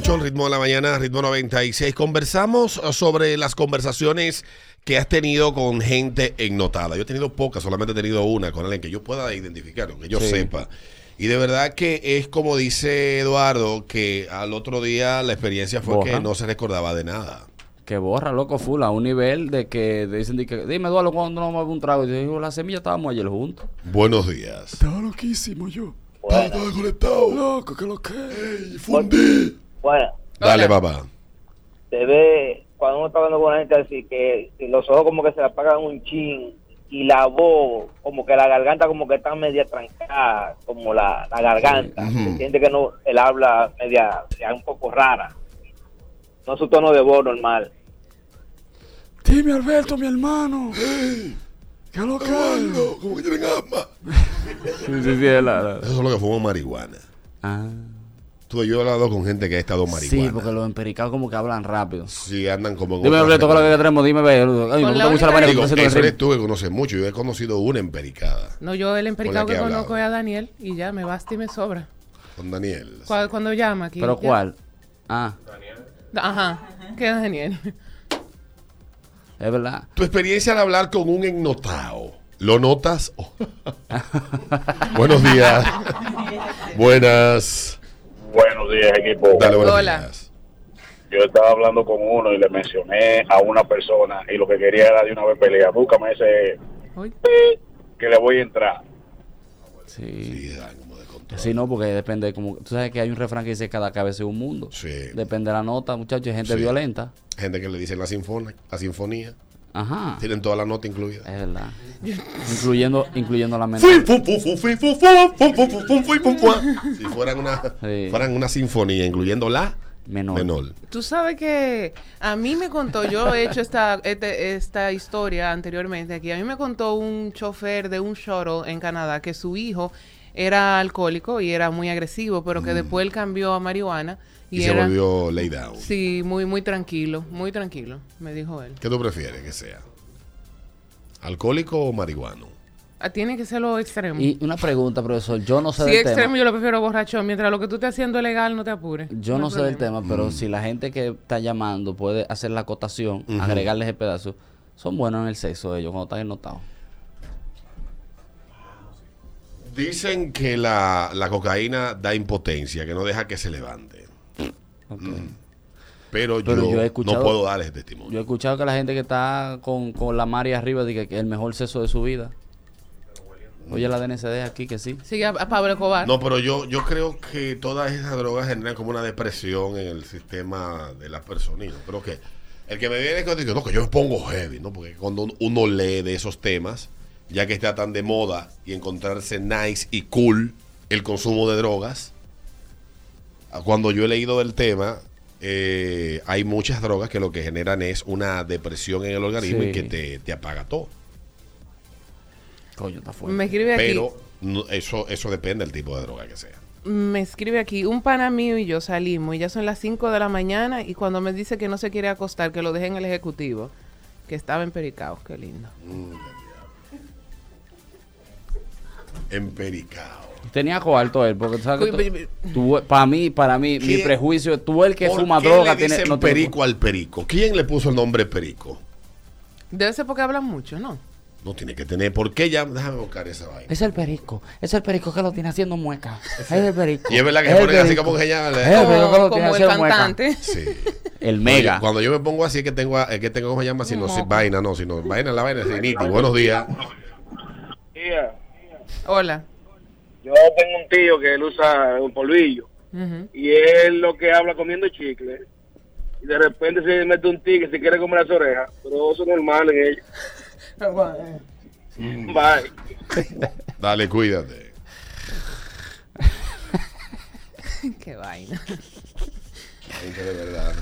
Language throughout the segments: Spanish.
8, el ritmo de la mañana, ritmo 96. Conversamos sobre las conversaciones que has tenido con gente ennotada. Yo he tenido pocas, solamente he tenido una con alguien que yo pueda identificar, que yo Sí. sepa. Y de verdad que es como dice Eduardo, que al otro día la experiencia fue que no se recordaba de nada. Que borra, loco, full, a un nivel de que dicen, de que, dime, Eduardo, ¿cuándo nos vamos un trago? Y yo digo, la semilla estábamos ayer juntos. Buenos días. Estaba loquísimo yo. Estaba conectado. Loco, que lo que. Fundí. Bueno, Dale, Hola. papá. se ve cuando uno está hablando con la gente así que, los ojos como que se le apagan un chin y la voz, como que la garganta como que está media trancada, como la, la garganta. Sí. Se siente que no, él habla media, un poco rara. No su tono de voz normal. Dime, Alberto, mi hermano. ¿Qué lo que como que tienen asma. Sí, sí, sí, es la- la- Eso es lo que fuman marihuana. Ah. Tú, yo he hablado con gente que ha estado marihuana. Sí, porque los empericados como que hablan rápido. Sí, andan como en Dime, otra Alberto, ¿qué es lo que tenemos? Dime, ve. Ay, me gusta mucho la manera que Digo, haciendo eso eres tú que conoces mucho. Yo he conocido una empericada No, yo el empericado que que conozco es a Daniel y ya me basta y me sobra. con Daniel. Cu- Cuando llama aquí. ¿Pero ya. cuál? Ah, Ajá, que es Daniel. es verdad. Tu experiencia al hablar con un ennotado. ¿Lo notas? Oh. Buenos días. Buenas. Buenos días, equipo. Dale, buenos Hola. días. Yo estaba hablando con uno y le mencioné a una persona y lo que quería era de una vez pelear. Búscame ese Uy, que le voy a entrar. Sí. Sí, dan como de control. Sí, no, porque depende, como tú sabes que hay un refrán que dice cada cabeza es un mundo. Sí. Depende de la nota, muchachos, hay gente Sí. violenta. Gente que le dicen la sinfonía, la sinfonía. Ajá. Tienen toda la nota incluida. Es verdad. incluyendo, incluyendo la mente. Si fueran una, Sí. fueran una sinfonía, incluyendo la Menor. menor. Tú sabes que a mí me contó, yo he hecho esta, este- esta historia anteriormente aquí, a mí me contó un chofer de un shuttle en Canadá que su hijo era alcohólico y era muy agresivo, pero que después él cambió a marihuana y, se volvió lay down. Sí, muy, muy tranquilo, muy tranquilo, me dijo él. ¿Qué tú prefieres que sea? ¿Alcohólico o marihuano? Ah, Tiene que ser lo extremo. Y una pregunta, profesor. Yo no sé si del extremo tema. yo lo prefiero borracho, mientras lo que tú estés haciendo es legal, no te apures. Yo no sé del tema, pero Mm. si la gente que está llamando puede hacer la acotación, agregarles el pedazo, son buenos en el sexo ellos cuando están ennotados. Dicen que la, la cocaína da impotencia, que no deja que se levante. Pero, Pero yo, yo he escuchado- no puedo dar ese testimonio. Yo he escuchado que la gente que está con, con la Mari arriba dice que es el mejor sexo de su vida. Oye, la DNCD aquí que sí. Sigue a, Pablo Escobar. No, pero yo, yo creo que todas esas drogas generan como una depresión en el sistema de las personas. Yo creo que el que me viene con no, que yo me pongo heavy, ¿no? Porque cuando uno lee de esos temas, ya que está tan de moda y encontrarse nice y cool el consumo de drogas, cuando yo he leído del tema, eh, hay muchas drogas que lo que generan es una depresión en el organismo Sí. y que te, te apaga todo. Coño, está fuerte. me escribe aquí. Pero no- eso, eso depende del tipo de droga que sea. Me escribe aquí, un pana mío y yo salimos y ya son las 5 de la mañana y cuando me dice que no se quiere acostar, que lo deje en el ejecutivo, que estaba en Pericao, qué lindo. Empericao. Tenía cuarto él, porque tú sabes Uy, que tú- para mí, para mí, mi ¿Quién- prejuicio, tú el que ¿Por fuma qué droga le tiene no perico al perico? ¿Quién le puso el nombre perico? Debe ser porque hablan mucho, ¿no? No tiene que tener. ¿Por qué ya? Déjame buscar esa vaina. Es el perico, es el perico que lo tiene haciendo mueca. Es el perico. Y es verdad que Es se ponen así perico. como que ya. Es el perico que lo Como, tiene como el haciendo mueca. cantante. Sí. El mega. Oye, cuando yo me pongo así es que tengo, es que tengo ¿cómo se llama? Si no, si vaina, no, sino vaina, la vaina, es. Buenos días. Hola. Yo tengo un tío que él usa un polvillo y él lo que habla comiendo chicle y de repente se mete un tigre si quiere comer las orejas, pero eso es normal en ellos. Bye. Dale, cuídate. qué vaina. Gente de verdad.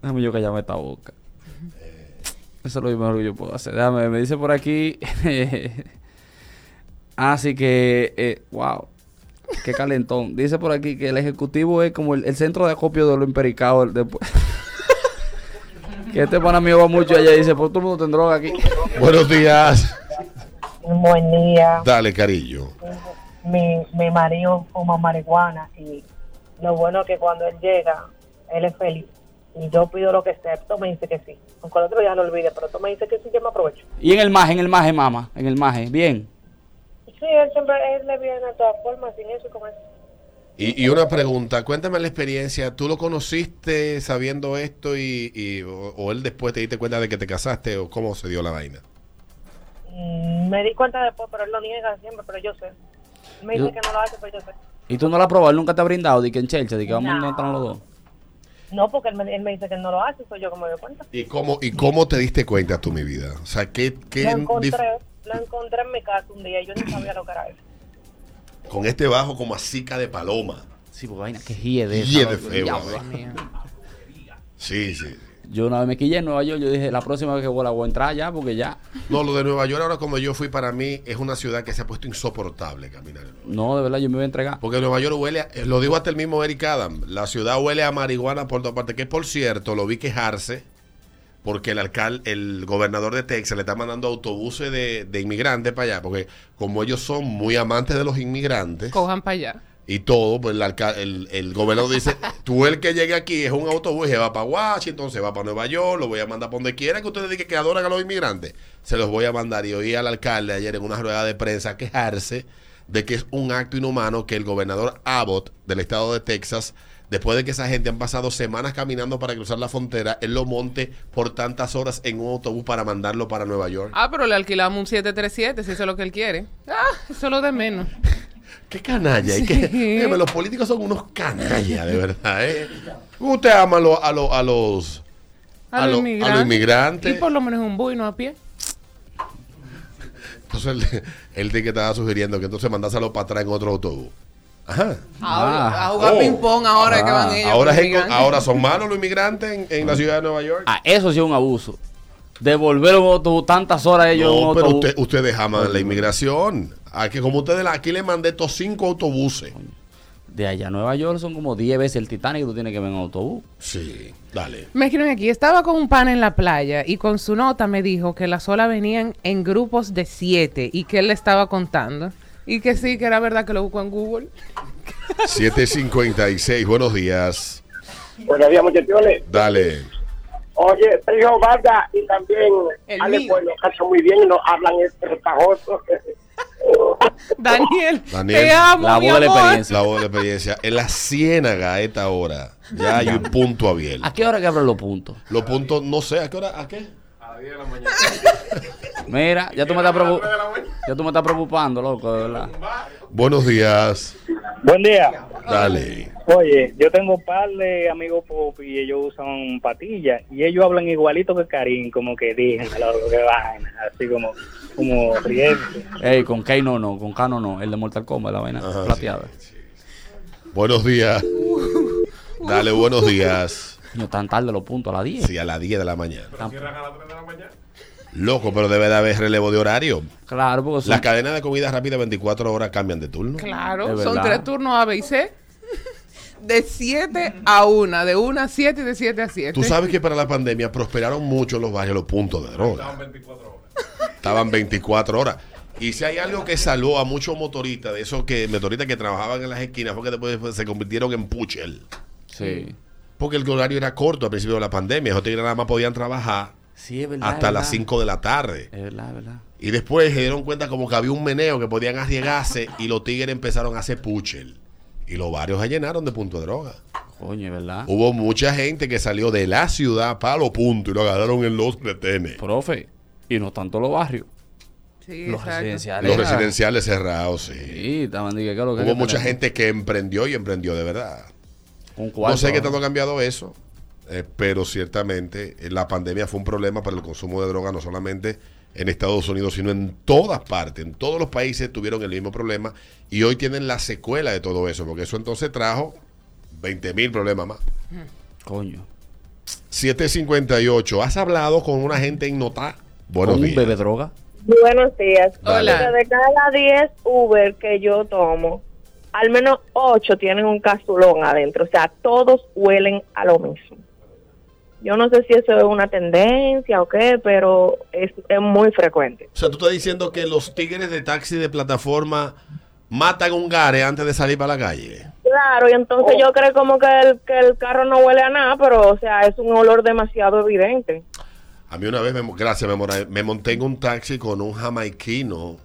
Déjame yo callarme esta boca. Eso es lo mejor que yo puedo hacer. Déjame, me dice por aquí. Así que, eh, wow. Qué calentón. Dice por aquí que el ejecutivo es como el, el centro de acopio de lo empericado. el- después- que este pana mío va mucho allá y dice, pues todo el mundo droga aquí. Buenos días. Buen día. Dale, cariño. Mi, mi marido fuma marihuana y lo bueno es que cuando él llega, él es feliz. Y yo pido lo que sea, tú me dice que sí. Aunque el otro día lo olvide, pero tú me dice que sí, yo me aprovecho. Y en el maje, en el maje, mamá. En el maje. Bien. Sí, él siempre, él le viene de todas formas, sin eso y con eso. Y, y una pregunta, cuéntame la experiencia. ¿Tú lo conociste sabiendo esto y, y- o, o él después te diste cuenta de que te casaste o cómo se dio la vaina? Mm, me di cuenta después, pero él lo niega siempre, pero yo sé. Él me dice Yo- que no lo hace, pero yo sé. Y tú no la has probado, él nunca te ha brindado, de que en Chelsea, de que vamos No. a entrar los dos. No, porque él me, él me dice que él no lo hace, soy yo que me doy cuenta. ¿Y cómo, ¿Y cómo te diste cuenta tú, mi vida? O sea, ¿qué, qué Lo encontré, dif- lo encontré en mi casa un día y yo no sabía lo que era eso. con este bajo como asica de paloma? Sí, porque vaina que hie de esa, de feo. Sí, sí. Yo una vez me quillé en Nueva York, yo dije, la próxima vez que vuela voy a entrar ya, porque ya. No, lo de Nueva York ahora cuando yo fui para mí es una ciudad que se ha puesto insoportable caminar. No, de verdad, yo me voy a entregar. Porque Nueva York huele, a- eh, lo dijo hasta el mismo Eric Adam, la ciudad huele a marihuana por todas partes, que por cierto lo vi quejarse porque el alcalde, el gobernador de Texas le está mandando autobuses de, de inmigrantes para allá, porque como ellos son muy amantes de los inmigrantes Cojan para allá. y todo, pues el, el, el gobernador dice, tú el que llegue aquí es un autobús y se va para Washington, se va para Nueva York, lo voy a mandar para donde quiera que ustedes digan que adoran a los inmigrantes, se los voy a mandar. Y oí al alcalde ayer en una rueda de prensa quejarse de que es un acto inhumano que el gobernador Abbott del estado de Texas, después de que esa gente han pasado semanas caminando para cruzar la frontera, él lo monte por tantas horas en un autobús para mandarlo para Nueva York. Ah, pero le alquilamos un 737, si eso es lo que él quiere. Ah, eso es lo de menos. Qué canalla. y qué- Sí. Los políticos son unos canallas, de verdad. ¿eh? Usted ama a, lo- a, lo- a los... A, A los lo- a inmigrantes. los inmigrantes. Y por lo menos un bus y no a pie. Entonces él, él de que estaba sugiriendo que entonces mandáselo para atrás en otro autobús. Ajá. Ahora, Ah. a jugar Oh. ping-pong ahora es que van Ah. ellos. Ahora, es ahora son malos los inmigrantes en, en la ciudad de Nueva York. Ah, eso sí es un abuso. Devolver un autobús tantas horas ellos no, un pero usted, ustedes aman la inmigración. Aquí, como ustedes, aquí le mandé estos cinco autobuses. De allá a Nueva York son como 10 veces el Titanic, tú tienes que ver en autobús. Sí, dale. Me escriben aquí, estaba con un pan en la playa y con su nota me dijo que las olas venían en grupos de siete y que él le estaba contando. Y que sí, que era verdad que lo buscó en Google. 756, buenos días. Buenos días, muchachones. Dale. Oye, Sergio Vargas y también El Ale mío. Pueblo, cachan muy bien y nos hablan espejoso. Daniel, Daniel, te amo, la mi voz de la amor. experiencia. La voz de la experiencia. En la ciénaga a esta hora ya hay un punto abierto. ¿A qué hora que abren los puntos? Los puntos, no sé, ¿a qué hora? ¿A qué? Mira, ya tú me estás, preocup- ya tú me estás preocupando, loco, de verdad. Buenos días. Buen día. Dale. Oye, yo tengo un par de amigos pop y ellos usan patillas y ellos hablan igualito que Karim, como que díganlo, que vaina, así como, como riendo. Ey, con K no, no, con K no, no. El de Mortal Kombat, la vaina Ajá, plateada. Buenos días. Dale, buenos días. No tan tarde los puntos, a las 10. Sí, a las 10 de la mañana. Tan- Loco, pero debe de haber relevo de horario. Claro, porque son- Las cadenas de comida rápida 24 horas cambian de turno. Claro, son tres turnos A, B y C. De 7 a 1, de 1 a 7 y de 7 a 7. Tú sabes que para la pandemia prosperaron mucho en los barrios los puntos de droga. Estaban 24 horas. Y si hay algo que salvó a muchos motoristas, de esos que motoristas que trabajaban en las esquinas, fue que después se convirtieron en puchel. Sí. Porque el horario era corto al principio de la pandemia. Esos tigres nada más podían trabajar Sí, es verdad. hasta es las verdad. 5 de la tarde. Es verdad, es verdad. Y después se dieron cuenta como que había un meneo que podían arriesgarse y los tigres empezaron a hacer puchel. Y los barrios se llenaron de punto de droga. Coño, es verdad. Hubo mucha gente que salió de la ciudad para los puntos y lo agarraron en los retenes. Profe, y no tanto los barrios. Sí, Los exacto. residenciales. Los Era- residenciales cerrados, sí. Sí, estaban diciendo que Hubo mucha gente que emprendió y emprendió de verdad. Un cuarto, no sé qué tanto ha cambiado eso, eh, pero ciertamente eh, la pandemia fue un problema para el consumo de droga, no solamente en Estados Unidos, sino en todas partes. En todos los países tuvieron el mismo problema y hoy tienen la secuela de todo eso, porque eso entonces trajo 20 mil problemas más. Coño. 758. ¿Has hablado con una gente en Notá? Buenos Con un días. bebé droga. Buenos días. Hola. De cada 10 Uber que yo tomo, al menos 8 tienen un casulón adentro. O sea, todos huelen a lo mismo. Yo no sé si eso es una tendencia o qué, pero es, es muy frecuente. O sea, tú estás diciendo que los tigres de taxi de plataforma matan un gare antes de salir para la calle. Claro, y entonces Oh. yo creo como que el, que el carro no huele a nada, pero o sea, es un olor demasiado evidente. A mí una vez, me, gracias, me, me monté en un taxi con un jamaiquino.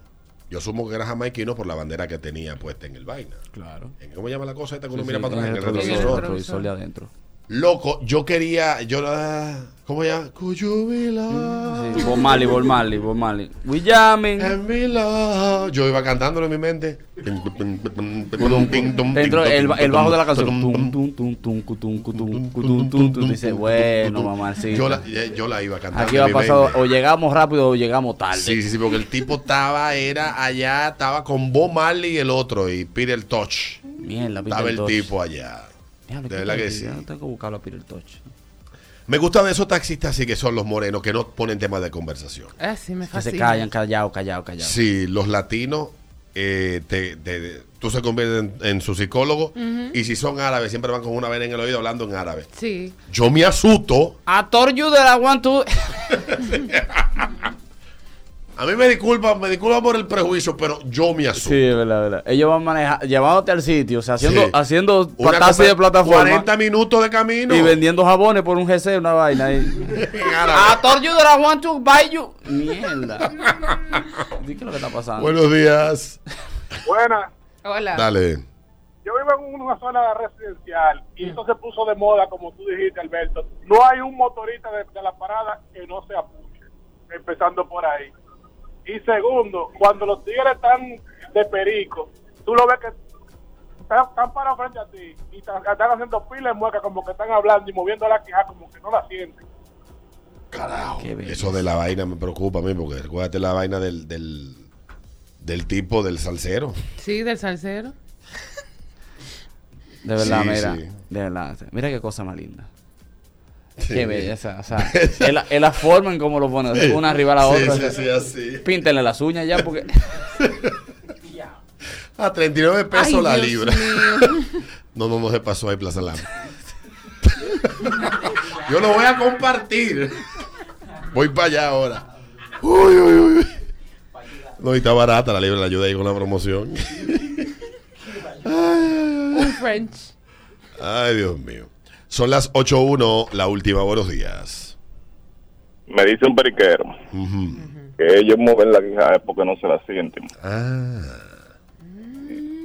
Yo asumo que era jamaiquino por la bandera que tenía puesta en el vaina. Claro. ¿En ¿Cómo llama la cosa esta que uno Sí, mira sí, para atrás? en el el retrovisor, retrovisor. el retrovisor de adentro. Loco, yo quería, yo la, ¿cómo ya? Could you be love? Sí, Bob Marley, Bob Marley, Bob Marley. We jamming. And be love. Yo iba cantándolo en mi mente. Dentro el, el bajo de la canción. Dice, bueno, mamá, sí. Yo la, yo la iba cantando. Aquí va pasado, o llegamos rápido o llegamos tarde. Sí, sí, sí, porque el tipo estaba, era allá, estaba con Bob Marley y el otro, y Peter Touch. Mierda, Peter Estaba el tipo allá. Diablo, De ¿qué verdad que sí. Ya tengo que buscarlo a Peter Touch. Me gustan esos taxistas así que son los morenos, que no ponen temas de conversación. Ah, sí, me Que fascina. se callan, callado, callado, callado. Sí, los latinos, eh, te, te- tú se conviertes en, en su psicólogo, y si son árabes, siempre van con una vena en el oído hablando en árabe. Sí. Yo me asusto. I told you that I want to... A mí me disculpa, me disculpa por el prejuicio, pero yo me asusto. Sí, es verdad, es verdad. Ellos van manejando, llevándote al sitio, o sea, haciendo, Sí. haciendo taxi de plataforma 40 minutos de camino. y vendiendo jabones por un GC, una vaina ahí. I told you that I want to buy you. Mierda. Qué es lo que está pasando. Buenos días. Buena. Hola. Dale. Yo vivo en una zona residencial y eso se puso de moda, como tú dijiste, Alberto. No hay un motorista de, de la parada que no se apuche, empezando por ahí. Y segundo, cuando los tigres están de perico, tú lo ves que están, están parados frente a ti y están, están haciendo pilas de mueca, como que están hablando y moviendo la quija, como que no la sienten. Carajo. Eso de la vaina me preocupa a mí, porque recuérdate la vaina del, del, del tipo del salsero. Sí, del salsero. De verdad, Sí, mira. sí. De verdad. Mira qué cosa más linda. Sí. Qué belleza. O sea, es la, es la forma en cómo lo ponen, una arriba a la Sí, otra. sí, o sea, sí, así. Píntenle las uñas ya porque. A 39 pesos Ay, la Dios libra. mío. No, no, no se pasó ahí Plaza Lam. Yo lo voy a compartir. Voy para allá ahora. Uy, uy, uy. No, y está barata la libra, la ayuda ahí con la promoción. Un French. Ay, Dios mío. Son las 8.1, la última. Buenos días. Me dice un periquero que ellos mueven la quija es porque no se la sienten. Ah.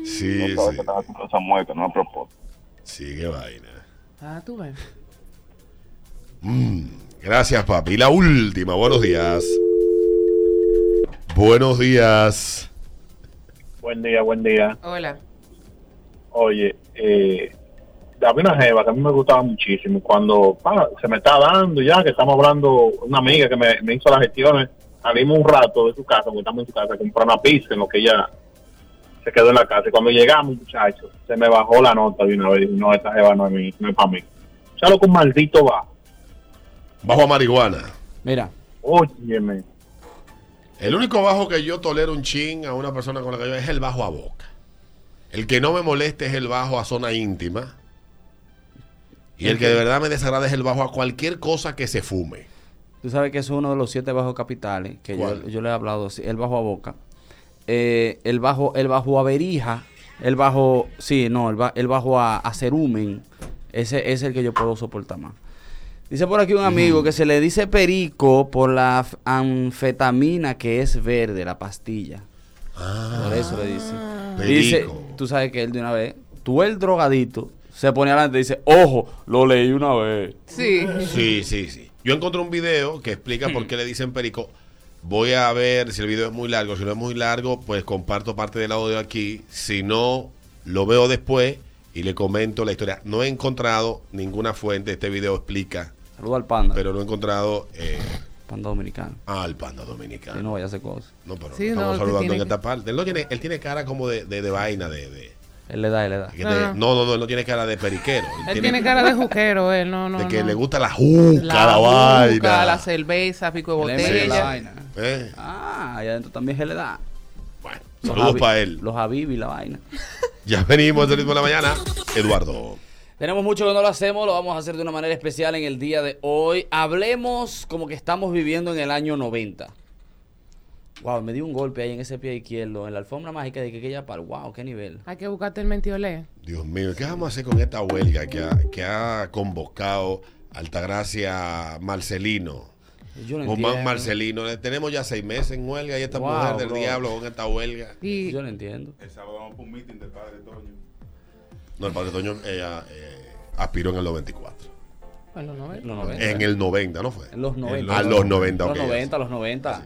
Sí, no sí. esa mueca, no a propósito. Sí, qué vaina. Ah, tú ves. Mm, gracias, papi. La última. Buenos días. Buenos días. Buen día, buen día. Hola. Oye, eh, había una jeva que a mí me gustaba muchísimo. Cuando pa, se me está dando ya, que estamos hablando, una amiga que me, me hizo las gestiones, salimos un rato de su casa, porque estamos en su casa, a comprar una pizza en lo que ella se quedó en la casa. Y cuando llegamos, muchachos, se me bajó la nota de una vez. Dije, No, esta jeva no es, mi- no es para mí. Ya lo con maldito va. Bajo a marihuana. Mira, Óyeme. El único bajo que yo tolero un chin a una persona con la que yo es el bajo a boca. El que no me moleste es el bajo a zona íntima. Y el que de verdad me desagrada es el bajo a cualquier cosa que se fume. tú sabes que es uno de los siete bajos capitales que yo, le he hablado, el bajo a boca. Eh, el bajo, el bajo a verija, el bajo, sí, no, el, ba- el bajo a, a cerumen, ese es el que yo puedo soportar más. Dice por aquí un amigo que se le dice perico por la anfetamina que es verde, la pastilla. Por eso le dice. Dice, Perico. tú sabes que él de una vez, tú el drogadito, se pone adelante y dice, ojo, lo leí una vez. Sí. Sí, sí, sí. Yo encontré un video que explica por qué le dicen perico. Voy a ver si el video es muy largo. Si no es muy largo, pues comparto parte del audio aquí. Si no, lo veo después y le comento la historia. No he encontrado ninguna fuente. Este video explica, Saludo al panda, pero no he encontrado eh, panda dominicano. al panda dominicano. Que no vaya a hacer cosas. No, pero Sí, no, estamos saludando en que- esta parte. Él, no tiene, él tiene cara como de, de, de vaina, de... de- Él le da, él le da. que No, no. no, no, no, él no tiene cara de periquero. Él tiene cara de juquero, él, no, no. de que no. le gusta la juca, la, juca, vaina. la cerveza, pico de le mete la botella. vaina. Eh, Ah, allá adentro también se le da. Bueno, Los saludos para él. Los Habib y la vaina. Ya venimos del ritmo de la mañana. Eduardo. Tenemos mucho que no lo hacemos, lo vamos a hacer de una manera especial en el día de hoy. Hablemos como que estamos viviendo en el año 90. Wow, me dio un golpe ahí en ese pie izquierdo, en la alfombra mágica de que aquella par. Wow, qué nivel. Hay que buscarte el mentiolé. Dios mío, ¿qué vamos a hacer con esta huelga que ha, que ha convocado Altagracia Marcelino? Yo no Román entiendo. Marcelino. Eh, Tenemos ya seis meses en huelga y esta Wow, mujer del bro. diablo con esta huelga. Y Yo no entiendo. El sábado vamos por un meeting del padre Toño. No, el padre Toño ella, eh, aspiró en el 94. en los 90. Los 90. En el 90, ¿no fue? En los 90. A los 90, ok. Los 90, los 90.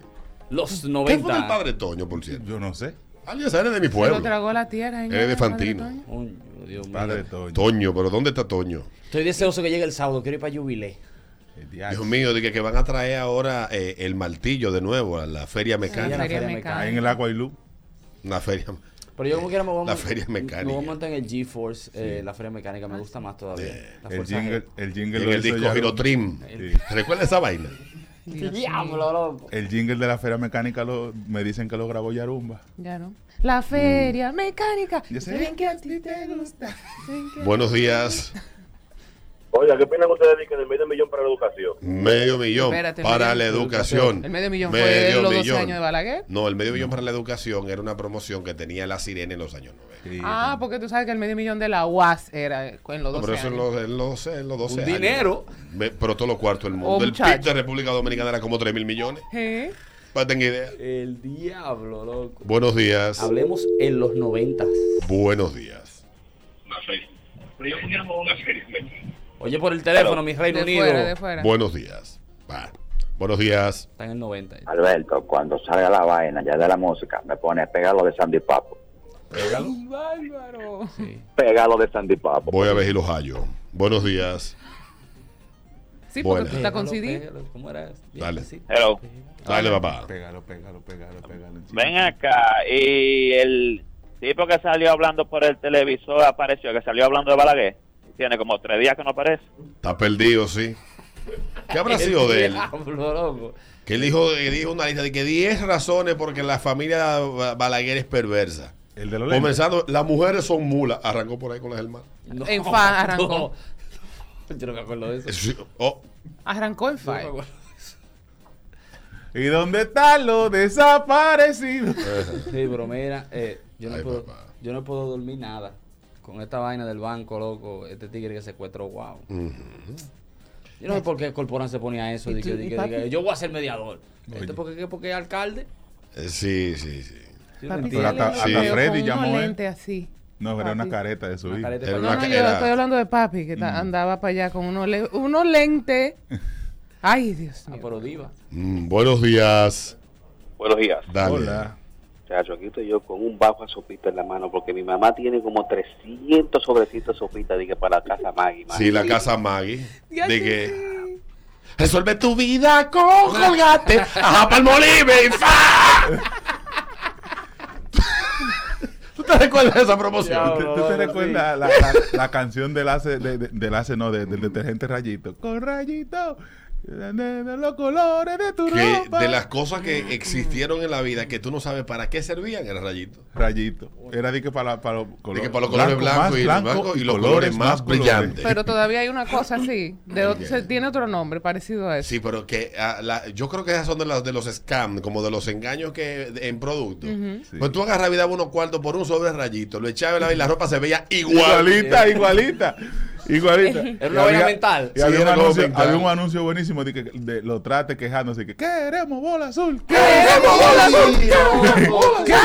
Los ¿Qué fue 90. del padre Toño, por cierto? Yo no sé. Alguien sabe de mi Se lo pueblo. tragó la tierra. ¿eh? Eres de Padre Fantino. Toño. Coño, Dios. Padre Toño. Toño, pero ¿dónde está Toño? Estoy deseoso que llegue el sábado. Quiero ir para Jubilé. El. Dios mío, dije que van a traer ahora eh, el martillo de nuevo a la feria Ya la mecánica. feria mecánica. Ahí en el agua y luz. Una feria. Pero yo como quiera me voy a La feria mecánica. Me voy a montar en el GeForce, eh, la feria mecánica. Me gusta más todavía. La El fuerza jingle, el jingle el hizo disco ya- Hero Trim. Sí. ¿Recuerda esa vaina? ¡Qué diablo, loco! El jingle de la feria mecánica lo, me dicen que lo grabó Yarumba. Ya no. La feria mecánica. Yo sé Ven que a ti te gusta. Buenos días. Oiga, ¿qué opinan ustedes de que medio millón para la educación? Medio millón Espérate, para medio- la educación. El medio millón fue Medio los 12 millón. años de Balaguer. No, el medio millón para la educación era una promoción que tenía la sirena en los años 90. Sí, Ah, porque tú sabes que el medio millón de la UAS era en los No, 12 pero eso en años. los, en los, en los 12 Un años. dinero. Me- pero todos los cuartos del mundo. Oh, el. PIB de República Dominicana era como 3 mil millones. ¿Eh? Para tengan idea. El diablo, loco. Buenos días. Hablemos en los 90. Buenos días. Oye, por el teléfono, mi Reino De Unido. fuera, de fuera. Buenos días. Va. Buenos días. Está en el 90. Alberto, cuando salga la vaina ya de la música, me pone pégalo de Sandy Papo. ¡Ay, bárbaro! Sí. Pégalo de Sandy Papo. Voy a ver si los hallo. Buenos días. Sí, porque Buena. tú estás con Pégalo, CD. pégalo. ¿Cómo era? Dale. Así. Hello. Dale, papá. Pégalo, pégalo, pégalo, pégalo. Ven acá. Y el tipo que salió hablando por el televisor apareció, que salió hablando de Balaguer. Tiene como tres días que no aparece. Está perdido, sí. ¿Qué habrá sido de él? Que él dijo, él dijo una lista de que 10 razones porque la familia Ba- Balaguer es perversa. El de. Comenzando, las mujeres son mulas. Arrancó por ahí con las hermanas. No, En fa arrancó. no. Yo no me acuerdo de eso. Eso sí. Oh, Arrancó en no acuerdo. ¿Y dónde están los desaparecidos? Sí, pero mira, eh, yo, no Ay, puedo, papá. yo no puedo dormir nada. Con esta vaina del banco, loco, este tigre que secuestró, wow. Yo no sé por qué Corporán se ponía eso. ¿Y de que- tú- de y que- papi? de que yo voy a ser mediador. Este porque, qué? porque es alcalde. eh, sí, sí, sí. Sí, Papi, ¿me Pero hasta- un hasta Freddy llamó él. lentes así. No, era una Papi. careta de su hijo. careta No, no, yo era- estoy hablando de papi, que ta- andaba para allá con unos, le- unos lentes. Ay, Dios Ah, mío. pero diva. Mm, buenos días. Buenos días. Dale. Hola. Chacho, aquí estoy yo con un bajo de sopita en la mano porque mi mamá tiene como 300 sobrecitos de sopita de que para la casa Maggie. Sí, la casa Maggie. De que resuelve tu vida con colgate. Ajá, palmolive y fa. ¿Tú te recuerdas de esa promoción? ¿Tú, te recuerdas la, la- la canción del ace, de, de- del ace, no, de- del detergente Rayito? Con Rayito, los colores de tu Que ropa. de las cosas que existieron en la vida que tú no sabes para qué servían el rayito. Rayito. Era de que para, para los De que para los colores blancos más y, blanco blanco y los colores más colores. brillantes. Pero todavía hay una cosa así. De otro- Ok. se- tiene otro nombre parecido a eso. Sí, pero que ah, la- yo creo que esas son de, las, de los scams, como de los engaños que de- en productos. Sí. Pues tú agarrabas y dabas unos cuartos por un sobre rayito, lo echabas y la ropa se veía igual. Igualita, igualita. Igualita. Era una vaina mental. Y Sí, había, un anuncio, mental. había un anuncio buenísimo de que de, lo trate quejándose que queremos bola azul. ¡Queremos bola azul! ¡Qué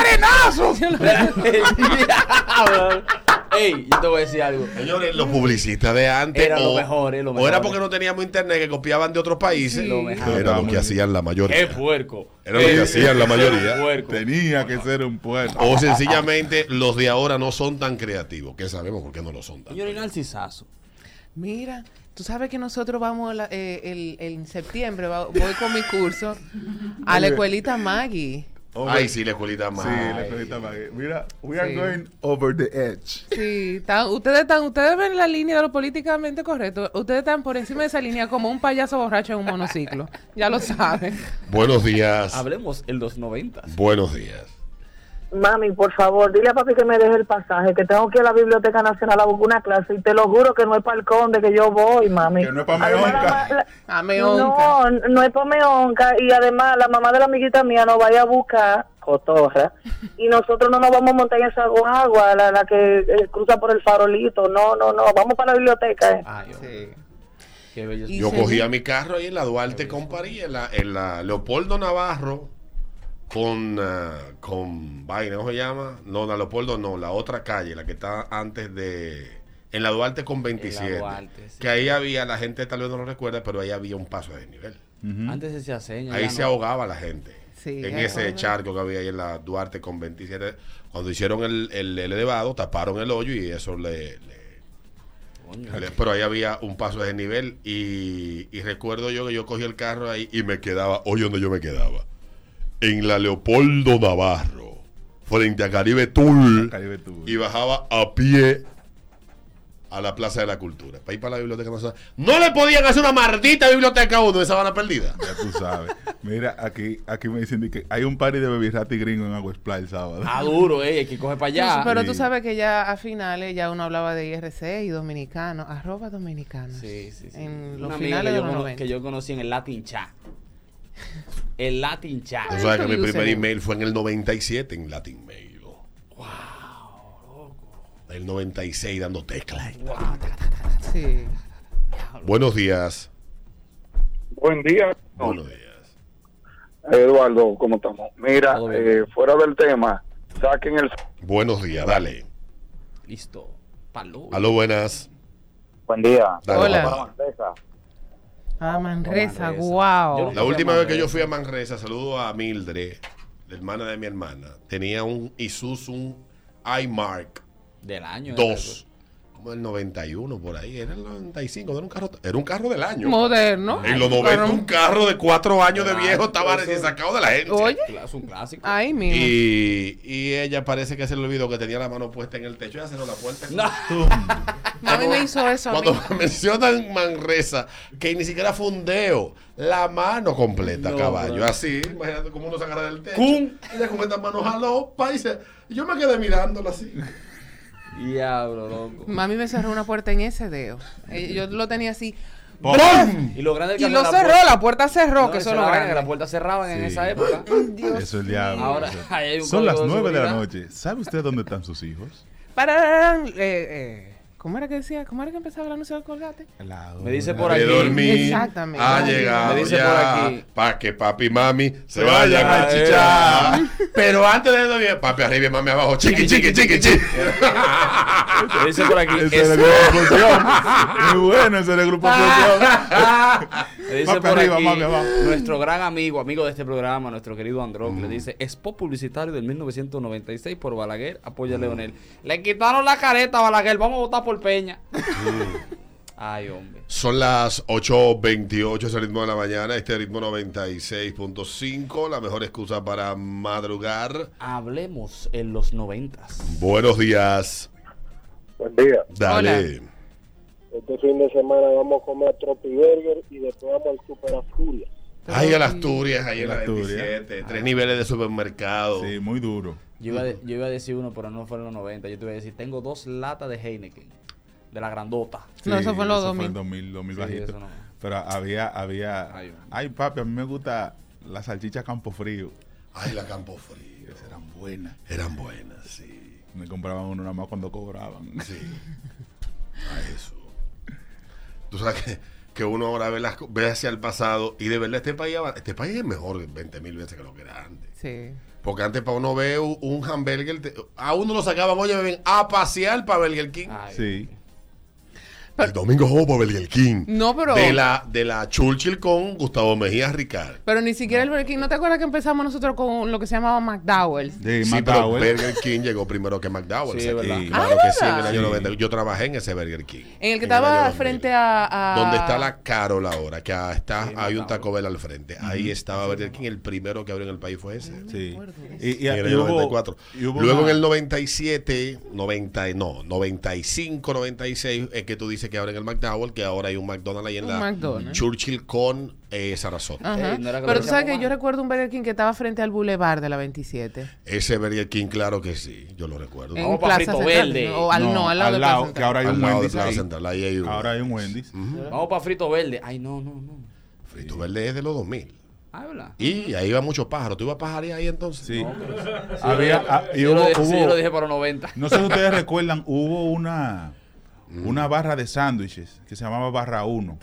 arenazo! Ey, yo te voy a decir algo. Señores, los publicistas de antes. Era lo o, mejor, eh, lo o mejor. era porque no teníamos internet que copiaban de otros países. Sí. Lo mejor. Era lo que hacían la Qué mayoría. puerco. Era lo que hacían la mayoría. Puerco. Tenía que ser un puerco. O sencillamente los de ahora no son tan creativos, que sabemos por qué no lo son tan. Señor Narcisazo. Mira, tú sabes que nosotros vamos la- eh, el, el- en septiembre, va- voy con mi curso a la escuelita Maggie. Over- Ay, sí, la escuelita más. Sí, la escuelita Maggie. Mira, we are Sí. going over the edge. Sí, están- ustedes están, ustedes ven la línea de lo políticamente correcto. Ustedes están por encima de esa línea como un payaso borracho en un monociclo. Ya lo saben. Buenos días. Hablemos en los 90. Buenos días. Mami, por favor, dile a papi que me deje el pasaje, que tengo que ir a la Biblioteca Nacional a buscar una clase y te lo juro que no es para el conde que yo voy, mami. Que no es pa' Además, meonca. la- la- A meonca. No, no es para meonca y además la mamá de la amiguita mía nos vaya a buscar cotorra y nosotros no nos vamos a montar en esa guagua, la, la que eh, cruza por el farolito. No, no, no, vamos para la biblioteca. eh. Ay, Sí. qué Yo cogía mi carro ahí en la Duarte con París, en la, en la Leopoldo Navarro, con, ah, con vaina, ¿cómo se llama? No, la Leopoldo no, la otra calle, la que está antes de... En la Duarte con 27. Duarte, sí. Que ahí había, la gente tal vez no lo recuerda, pero ahí había un paso de nivel. Antes se hacía señas. Ahí se no. ahogaba la gente. Sí, en ese charco que había ahí en la Duarte con 27. Cuando hicieron el, el- el elevado, taparon el hoyo y eso le- le, pero ahí había un paso de nivel y, y recuerdo yo que yo cogí el carro ahí y me quedaba, oye, donde yo me quedaba, en la Leopoldo Navarro, frente a Caribe Tour, Caribe Tour. y bajaba a pie a la Plaza de la Cultura, para ir para la Biblioteca Nacional. No le podían hacer una maldita biblioteca a uno de Sabana Perdida. Ya tú sabes. Mira, aquí, aquí me dicen que hay un party de baby rati gringo en Agua Splash el sábado. Ah, duro, eh, que coge para allá. Pero Sí. tú sabes que ya a finales ya uno hablaba de IRC y dominicano, arroba dominicanos. Sí, sí, sí. En los Una amiga finales que de yo, los cono- 90. que yo conocí en el Latin Chat. El Latin Chat. Tú sabes que mi primer email fue en el 97 en Latin Mail. El 96 dando tecla. Sí. Buenos días. Buen día. Buenos días. Eduardo, ¿cómo estamos? Mira, eh, fuera del tema, saquen el... Buenos días, dale. Listo. Palo. Aló, buenas. Buen día. Dale, Hola. Ah, Manresa, Manresa. wow. La última vez que yo fui a Manresa, saludo a Mildred, la hermana de mi hermana. Tenía un Isuzu un iMark Del año. 2. Como el 91 por ahí. Era el 95. Era un carro, era un carro del año. Moderno. En los 90 un carro de cuatro años de viejo estaba recién sacado de la gente. Oye, Es un clásico. ahí mismo. Y, y ella parece que se le olvidó que tenía la mano puesta en el techo. Ya cerró la puerta. No. Mami me hizo eso a mí. Cuando mencionan Manresa, que ni siquiera fue un dedo, la mano completa, No, caballo. bro. Así, imagínate cómo uno sacara del techo. ¡Cum! Ella con estas manos jaló, paisa. Y yo me quedé mirándola así. Diablo, loco. Mami me cerró una puerta en ese dedo. Eh, Yo lo tenía así. ¡Bum! Y lo grande Y lo la cerró, puerta- la puerta cerró, No, que eso eso es lo grande. la puerta cerraban en Sí. esa época. Dios Eso es el diablo. Ahora, Eso. ahí hay un Son las código de 9 de la seguridad. noche. ¿Sabe usted dónde están sus hijos? Pararán, eh, eh, ¿Cómo era que decía? ¿Cómo era que empezaba el anuncio del colgate? Me dice por De aquí. dormir Exactamente. ha llegado Me dice ya por aquí. para que papi y mami se Se vayan a chichar. Pero antes de dormir, papi arriba y mami abajo, chiqui, chiqui, chiqui, chiqui. Me dice por aquí. Ese es el grupo Explosión. Muy bueno ese es el grupo Explosión. Le dice Papi por arriba, aquí, mami abajo. nuestro gran amigo, amigo de este programa, nuestro querido Androc, Mm. le dice, spot publicitario del 1996 por Balaguer, apoya a Leonel. Le quitaron la careta a Balaguer, vamos a votar por Peña. Ay, hombre. Son las 8.28, es el ritmo de la mañana, este ritmo 96.5, la mejor excusa para madrugar. Hablemos en los noventas. Buenos días, Buen día. dale. Este fin de semana vamos a comer Tropi Burger y después vamos al Super Asturias. Ahí en las Asturias, ahí en la Asturias. 27, tres niveles de supermercado. Sí, muy duro. Yo iba, a de- yo iba a decir uno, pero no fue en los 90. Yo te iba a decir, tengo dos latas de Heineken, de la grandota. No, eso fue en los eso 2000. en 2000, 2000 Sí, bajito. eso no. Pero había, había... Ay, Ay, papi, a mí me gusta la salchicha Campo Frío. Ay, la Campo Frío. Esas eran buenas. Eran buenas, sí. Me compraban uno nada más cuando cobraban. Sí. A eso. Tú sabes que, que uno ahora ve, las, ve hacia el pasado y de verdad este país, este país es mejor 20 mil veces que lo que era antes. Sí. Porque antes para uno ver un, un hamburger, te- a uno lo sacaban, oye, ven a pasear para Burger King. Ay, Sí. El domingo para Burger King. No, pero. De la, de la Churchill con Gustavo Mejía Ricard. Pero ni siquiera el Burger King. ¿No te acuerdas que empezamos nosotros con lo que se llamaba McDowell's? De Sí, pero McDowell. Burger King llegó primero que McDowell's. Sí, verdad. aquí. Ah, Claro que sí, en el año Sí. 90. Yo trabajé en ese Burger King. En el que estaba 2000. frente a, a- Donde está la Carol ahora, que está, Sí, hay un McDowell. Taco Bell al frente. Ahí estaba Burger King, el primero que abrió en el país fue ese. Sí. Y, y- en el y año hubo- 94. y hubo Luego una- en el 97, 90, y- no, 95, 96, es que tú dices que ahora en el McDowell, que ahora hay un McDonald's ahí en Un la McDonald's. Churchill con eh, Sarasota. Ajá. No Pero tú sabes que yo recuerdo un Burger King que estaba frente al Boulevard de la 27. Ese Burger King, claro que sí, yo lo recuerdo. En Plaza Frito Central. Verde. O al, no, al lado de Plaza Central. que ahora hay Al un Wendy's Plaza ahí. Central, ahí hay uno. Ahora hay un Wendy's. Vamos para Frito Verde. Ay, no, no, no. Frito Verde es de los 2000. Ah, ¿verdad? Y ahí iba mucho pájaro. ¿Tú ibas a pajarear ahí entonces? Sí. No, Había, ah, y yo, hubo, lo dije, sí, hubo- yo lo dije para los 90. no sé si ustedes recuerdan, hubo una, una barra de sándwiches que se llamaba Barra 1.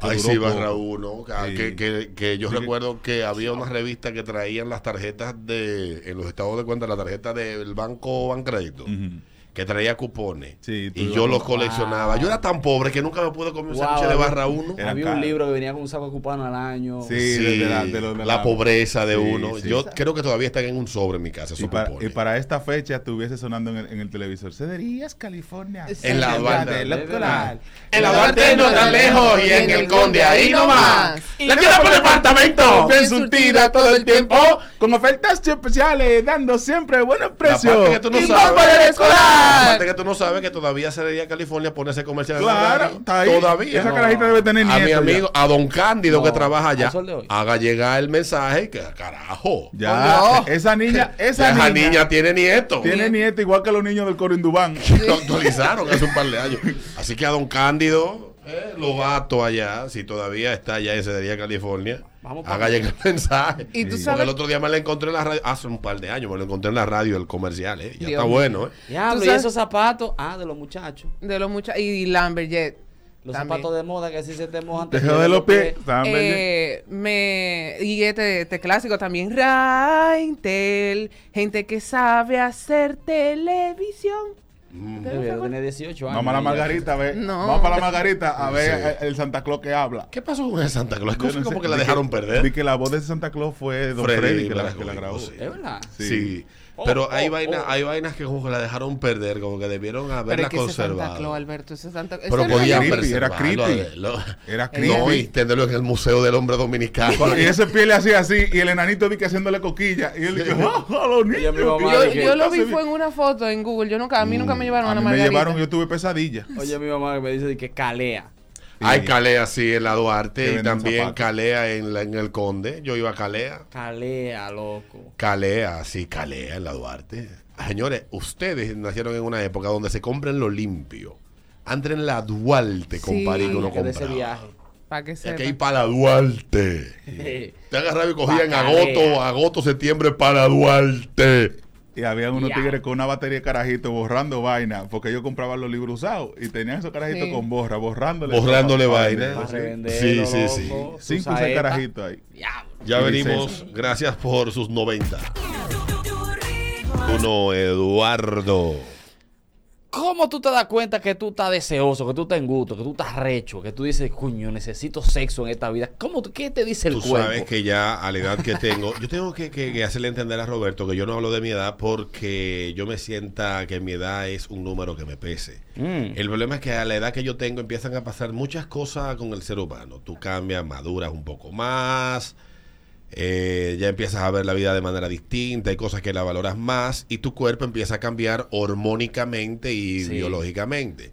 que Ahí duró sí, barra uno. que- Sí. Que, que- que yo Sí, recuerdo que había una revista que traían las tarjetas de, en los estados de cuenta, la tarjeta del banco Bancrédito. Que traía cupones. Sí, y yo los coleccionaba. Yo era tan pobre que nunca me pude comer un Wow, sándwich de barra uno. Era Había caro. un libro que venía con un saco de cupano al año. Sí, de- de la- de lo- de la, la- pobreza de Sí, uno. sí. Yo creo que todavía están en un sobre en mi casa. Y Esos para, y cupones. para esta fecha estuviese sonando en el, en el televisor. Cederías, California. En la Duarte. En la Duarte no tan lejos y en el Conde ahí nomás. La quiero por departamento. Bien surtida todo el tiempo. Con ofertas especiales, dando siempre buenos precios. Aparte que tú no Y sabes. más para el escolar. Aparte que tú no sabes que todavía Cerería California pone ese comercial. Claro, está ahí. Todavía. Esa carajita debe tener A mi amigo, a Don Cándido No, que trabaja allá, haga llegar el mensaje que carajo. Ya, esa niña, esa, Esa niña, niña tiene nieto. tiene nieto igual que los niños del coro Indubán. Lo actualizaron hace un par de años. Así que a Don Cándido, eh, lo vato allá, si todavía está allá en Cerería California, Vamos haga llegar el mensaje. Y tú Porque sabes- el otro día me lo encontré en la radio, hace un par de años, me lo encontré en la radio, el comercial, eh. Ya Dios está mío. bueno, eh. Diablo, ¿Tú y sabes? esos zapatos, ah, de los muchachos. De los muchachos. Y Lamberjet. Los también. zapatos de moda que así se te mojan. pierden de los pies. Eh, me y este, este clásico también Raintel gente que sabe hacer televisión Mm. Yo tenía 18 años. Vamos a la. Margarita, a ver. No. Vamos para la Margarita a ver Sí. el- Santa Claus que habla. ¿Qué pasó con el Santa Claus? Yo no como sé, que la dejaron perder? Di que la voz de Santa Claus fue Don Freddy Freddy, que, la, que la grabó. sí. ¿Es verdad? Sí. Sí. Pero Oh, hay, oh, vainas, oh. hay vainas que como que la dejaron perder, como que debieron pero haberla es que ese Santa conservado. Claus Alberto ese Santa Pero ese no podían creepy, era creepy. Era No, y tenerlo en el Museo del Hombre Dominicano. Y ese pie le hacía así y el enanito di que haciéndole coquilla. Y él dijo, ¡ah, a los niños! Yo, dije, yo lo vi fue en una foto en Google yo nunca a mí nunca me llevaron a, A la mí me Margarita llevaron, yo tuve pesadilla. Oye, mi mamá que me dice que calea. Hay Calea, sí, en la Duarte Que y también zapatos. Calea en, la- en el Conde. Yo iba a Calea. Calea, loco. Calea, sí, Calea en la Duarte. Señores, ustedes nacieron en una época donde se compran lo limpio. Antes en la Duarte, Sí, compadre, que uno Que ese compraba. viaje. para que Y sepa hay para Duarte. Te agarraba y cogía en agosto, agosto, septiembre para Duarte. Y había unos tigres con una batería de carajito borrando vaina, porque ellos compraban los libros usados y tenían esos carajitos Sí. con borra, borrándole. Borrándole vaina. Sí. Sí, sí, sí. Cinco o seis carajitos ahí. Ya Y venimos. Gracias por sus 90. Uno, Eduardo. ¿Cómo tú te das cuenta que tú estás deseoso, que tú estás en gusto, que tú estás recho, que tú dices, coño, necesito sexo en esta vida? ¿Cómo, tú- ¿Qué te dice el Tú cuerpo? sabes que ya a la edad que tengo, yo tengo que, que- que hacerle entender a Roberto que yo no hablo de mi edad porque yo me sienta que mi edad es un número que me pese. Mm. El problema es que a la edad que yo tengo empiezan a pasar muchas cosas con el ser humano. Tú cambias, maduras un poco más, eh, ya empiezas a ver la vida de manera distinta, hay cosas que la valoras más y tu cuerpo empieza a cambiar hormónicamente y Sí. biológicamente.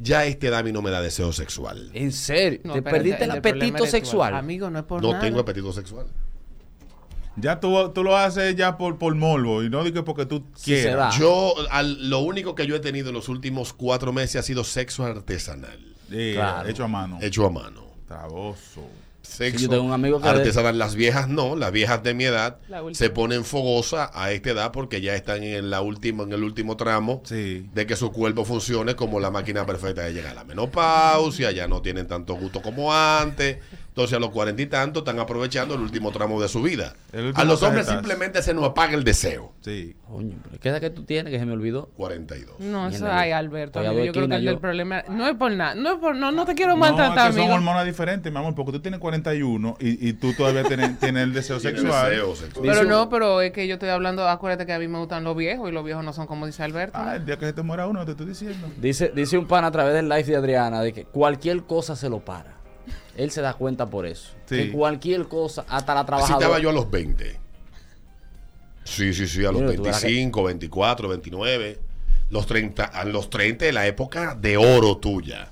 Ya a esta edad a mí no me da deseo sexual. ¿En serio? No, ¿Te perdiste el, apetito sexual? amigo no es por No nada tengo apetito sexual. Ya tú, tú lo haces ya por, por morbo y no digo porque tú quieras. Yo, al- lo único que yo he tenido en los últimos cuatro meses ha sido sexo artesanal, Sí, Claro. Hecho a mano. hecho a mano. Traboso. Sexo Sí, yo tengo un amigo que- artesanal. Las viejas no, las viejas de mi edad se ponen fogosas a esta edad porque ya están en la última, en el último tramo Sí. de que su cuerpo funcione como la máquina perfecta de llegar a la menopausia, ya no tienen tanto gusto como antes. Entonces a los cuarenta y tantos están aprovechando el último tramo de su vida. A los hombres simplemente se nos apaga el deseo. Sí. Coño, pero ¿qué edad que tú tienes que se me olvidó? 42. no eso hay yo- Alberto amigo. yo creo que esquinas, el del yo. problema no es por nada no es por no no te quiero No, maltratar es que son amigo hormonas diferentes, mi amor, porque tú tienes 41 y, y tú todavía tienes, tienes el deseo sexual. deseo sexual. pero no pero es que yo estoy hablando acuérdate que a mí me gustan los viejos y los viejos no son como dice Alberto Ah, el día que se te muera uno, te estoy diciendo. Dice, dice un pan a través del live de Adriana de que cualquier cosa se lo para. Él se da cuenta por eso. Sí. Que cualquier cosa, hasta la Así trabajadora. estaba yo a los 20. Sí, sí, sí, a los Mira, tú verás que- 25, 24, 29. Los 30, a los 30 de la época de oro tuya.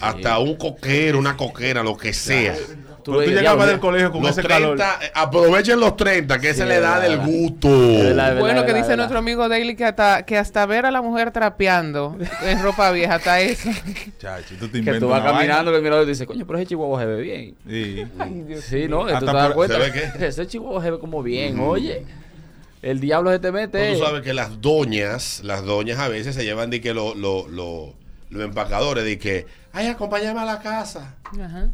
hasta un coquero, una coquera, lo que sea. Pero tú llegabas del colegio con Los ese 30, calor. eh, aprovechen los 30, que esa es la edad del gusto. Bueno, que dice nuestro amigo Daily que hasta, que hasta ver a la mujer trapeando en ropa vieja, hasta eso. Chacho, tú te Que tú vas caminando y el mirador dice, coño, pero ese chihuahua se ve bien. Sí. Sí, ¿no? Que tú te das cuenta. ¿se ve qué? Ese chihuahua se ve como bien, oye. El diablo se te mete. Tú sabes que las doñas, las doñas a veces se llevan de que lo- lo- lo- los empacadores de que, ay, acompáñame a la casa. Ajá.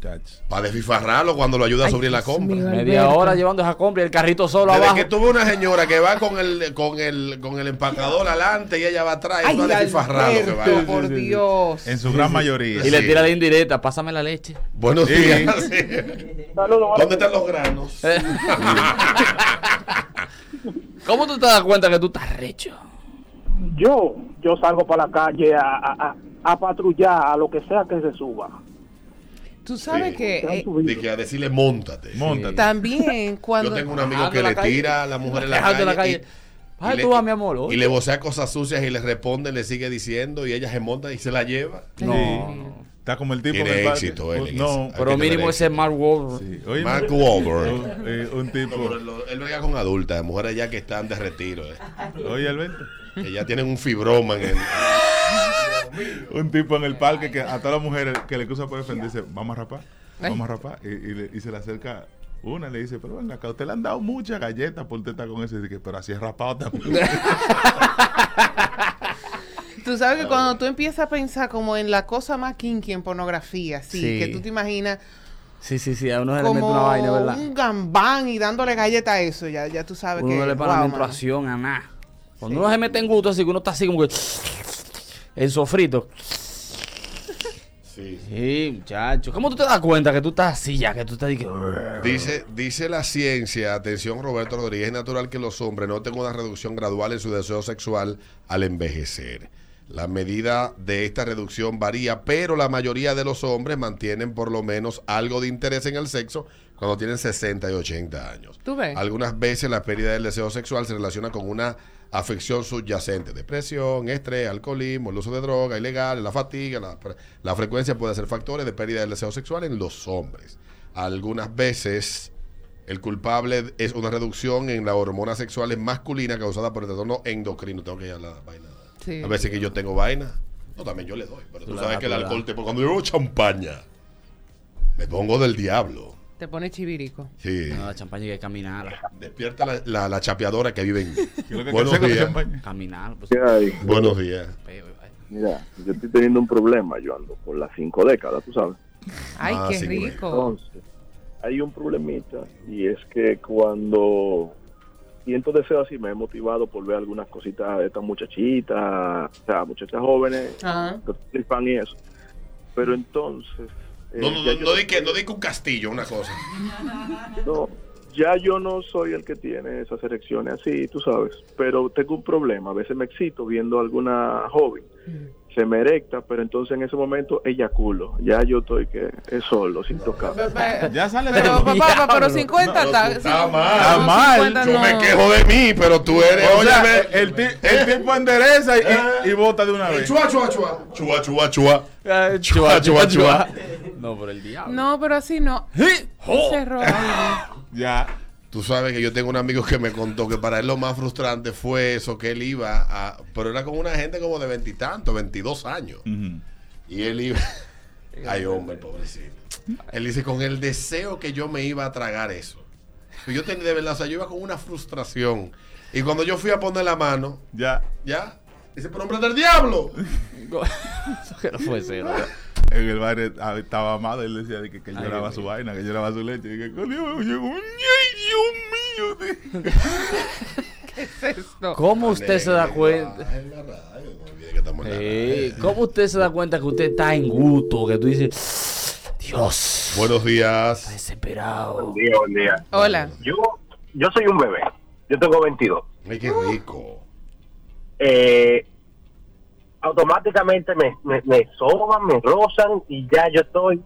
Para desfifarrarlo cuando lo ayuda a subir la compra. mío. Media hora llevando esa compra y el carrito solo Desde abajo. que tuve una señora que va con el, con el, con el empacador adelante y ella va atrás, a desfifarrarlo que va. Por Dios. En su gran mayoría. Y le tira la indirecta, pásame la leche. Buenos Sí. días. sí. ¿Dónde están los granos? Eh. ¿Cómo tú te das cuenta que tú estás recho? Yo, yo salgo para la calle a, a, a- a patrullar a lo que sea que se suba. Tú sabes Sí. que eh, De que a decirle, montate. Montate. también cuando... Yo tengo un amigo que le calle. tira a la mujer en la calle. la calle. y- Ay, y le- tú vas, mi amor. Y le vocea cosas sucias y le responde, le sigue diciendo y ella se monta y se la lleva. No. Sí. Está como el tipo Tiene éxito él en No, Pero mínimo ese. Mark Wahlberg. sí. Oye, Mark Wahlberg. un, eh, No, tipo. él, él brega con adultas, mujeres ya que están de retiro, eh, Oye, Alberto. Que ya tienen un fibroma en el... Un tipo en el parque que a todas las mujeres que le cruza por el frente dice, vamos a rapar, vamos a rapar. Y, y le- y se le acerca una y le dice, pero venga, acá usted le han dado muchas galletas por usted estar con eso. Y dice, pero así es rapado también. Tú sabes que cuando tú empiezas a pensar como en la cosa más kinky en pornografía, sí, Sí. que tú te imaginas Sí, sí, sí. A uno se le mete una vaina, ¿verdad? un gambán y dándole galleta a eso, ya, ya tú sabes Uno que... no le para wow, menstruación a nada. Cuando uno se mete en gusto, así que uno está así como que. En sofrito. Sí. Sí, muchacho. ¿Cómo tú te das cuenta que tú estás así ya? Que tú estás. que- Dice, dice la ciencia, atención Roberto Rodríguez, es natural que los hombres noten una reducción gradual en su deseo sexual al envejecer. La medida de esta reducción varía, pero la mayoría de los hombres mantienen por lo menos algo de interés en el sexo cuando tienen 60 y 80 años. ¿Tú ves? Algunas veces la pérdida del deseo sexual se relaciona con una afección subyacente, depresión, estrés, alcoholismo, el uso de droga ilegal, la fatiga, la, la frecuencia puede ser factores de pérdida del deseo sexual en los hombres. Algunas veces el culpable es una reducción en la hormona sexual masculina causada por el trastorno endocrino. Tengo que ir a la vaina. Sí. A veces que yo tengo vaina. No, también yo le doy. Pero tú sabes la- que el alcohol, te, cuando yo bebo champaña, me pongo del diablo. Te pone chivirico. Sí. No, la champaña hay que caminar. Despierta la, la, la chapeadora que vive en... ¿Qué es lo que Buenos días. Caminar. Pues, ¿Qué hay? Buenos días. Mira, yo estoy teniendo un problema, yo ando por las cinco décadas, tú sabes. Ay, Ah, qué rico. Entonces, hay un problemita y es que cuando siento deseo así me he motivado por ver algunas cositas de estas muchachitas, o sea, muchachas jóvenes, Ajá. que y eso. Pero entonces... eh, No, no, ya no, no di que, no di que un castillo, una cosa. No, ya yo no soy el que tiene esas erecciones así, tú sabes, pero tengo un problema, a veces me excito viendo alguna joven, se me erecta, pero entonces en ese momento eyaculo, ya yo estoy que es solo, sin tocar. Ya sale Pero, todo. papá, papá, pero 50 No, está... está mal. Está no, mal. 50 Yo me no. quejo de mí, pero tú eres... O sea, óyeme, el, el tipo endereza y, y bota de una vez. Chua, chua, chua. Chua, chua, chua. Chua, Chua, chua, chua. No, por el diablo. No, pero así no. Ese error. Ya. Tú sabes que yo tengo un amigo que me contó que para él lo más frustrante fue eso, que él iba a... Pero era con una gente como de veintitantos, veintidós años. Y él iba... Ay, hombre, pobrecito. Él dice, con el deseo que yo me iba a tragar eso. Yo tenía, de verdad, o sea, yo iba con una frustración. Y cuando yo fui a poner la mano, Ya. ¿ya? Dice, pero hombre del diablo. Eso que no fue cero. En el bar estaba amado, él decía de que, que lloraba su mío. vaina, que lloraba su leche. Y que, coño, Dios mío. ¿Qué es esto? ¿Cómo usted se da cuenta? Ah, en la radio, no olvide que estamos en la Sí, radio. ¿Cómo usted se da cuenta que usted está en gusto? Que tú dices, Dios, Buenos días. desesperado. Buen día, buen día. Hola. Yo, yo soy un bebé. Yo tengo 22. Ay, qué rico. Eh, automáticamente me, me, me soban, me rozan y ya yo estoy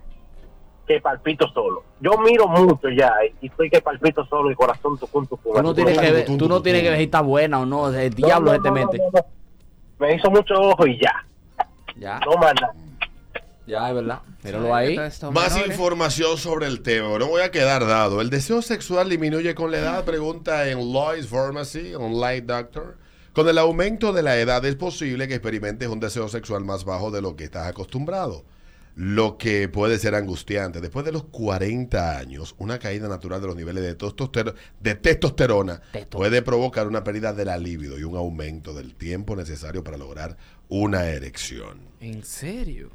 que palpito solo. Yo miro mucho ya y estoy que palpito solo y corazón tucum, tucum. Tú no tienes que ver, tú no tienes que ver si está buena o no. El No, diablo no, se te no, mete. no, no. Me hizo mucho ojo y ya. Ya. No más nada. Ya, es verdad. Míralo ahí. Más información sobre el tema. No voy a quedar dado. ¿El deseo sexual disminuye con la edad? Pregunta en Lois Pharmacy, Online Doctor. Con el aumento de la edad es posible que experimentes un deseo sexual más bajo de lo que estás acostumbrado. Lo que puede ser angustiante. Después de los 40 años, una caída natural de los niveles de, testosterona, de testosterona puede provocar una pérdida de la libido y un aumento del tiempo necesario para lograr una erección. ¿En serio?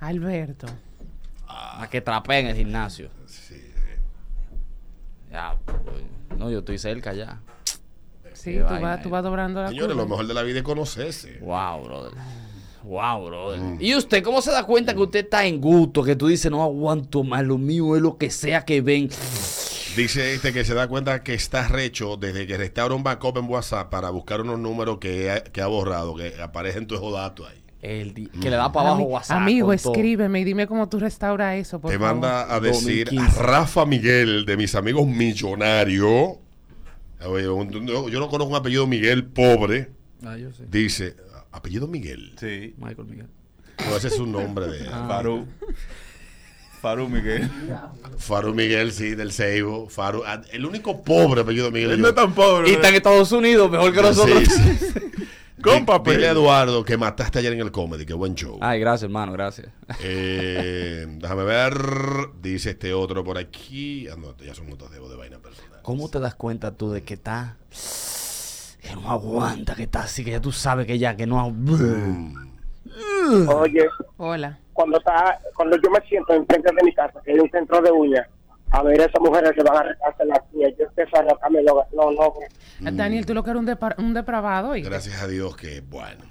Alberto. A que trapee en el gimnasio. Sí. Ya, pues, no, yo estoy cerca ya. Sí, tú vaina, vas, tú vas doblando la Señores, lo mejor de la vida es conocerse. Wow, brother. Wow, brother. Mm. ¿Y usted cómo se da cuenta que usted está en gusto? Que tú dices, no aguanto más, lo mío es lo que sea que ven. Dice este que se da cuenta que está recho desde que restaura un backup en WhatsApp para buscar unos números que ha, que ha borrado, que aparecen todos esos datos ahí. El que le da para abajo Ami- WhatsApp. Amigo, escríbeme y dime cómo tú restauras eso, por Te favor. manda a decir 2015. Rafa Miguel, de mis amigos millonarios. Yo no conozco un apellido Miguel pobre. Ah, yo sé. Dice, apellido Miguel. Sí. Michael Miguel. No, ese es un nombre de Ah. Farú. Farú Miguel. Faru Miguel, sí, del Seibo. Faru, ah, el único pobre apellido Miguel. Él no es tan pobre. Y está en Estados Unidos, mejor que Sí, nosotros. sí. Con Di- papel. Dile a Eduardo que mataste ayer en el comedy, que buen show. Ay, gracias, hermano, gracias. Eh, déjame ver. Dice este otro por aquí. Ah, no, ya son notas de voz de vaina personal. ¿Cómo te das cuenta tú de que está... Que no aguanta, que está así, que ya tú sabes que ya, que no... Oye, Hola. cuando está, cuando yo me siento enfrente de mi casa, que hay un centro de uñas, a ver esas mujeres que van a arrancarse las uñas, yo empiezo a arrancarme los, no, no, Daniel, tú lo que eres un, depra- un depravado. ¿oíste? Gracias a Dios que, bueno.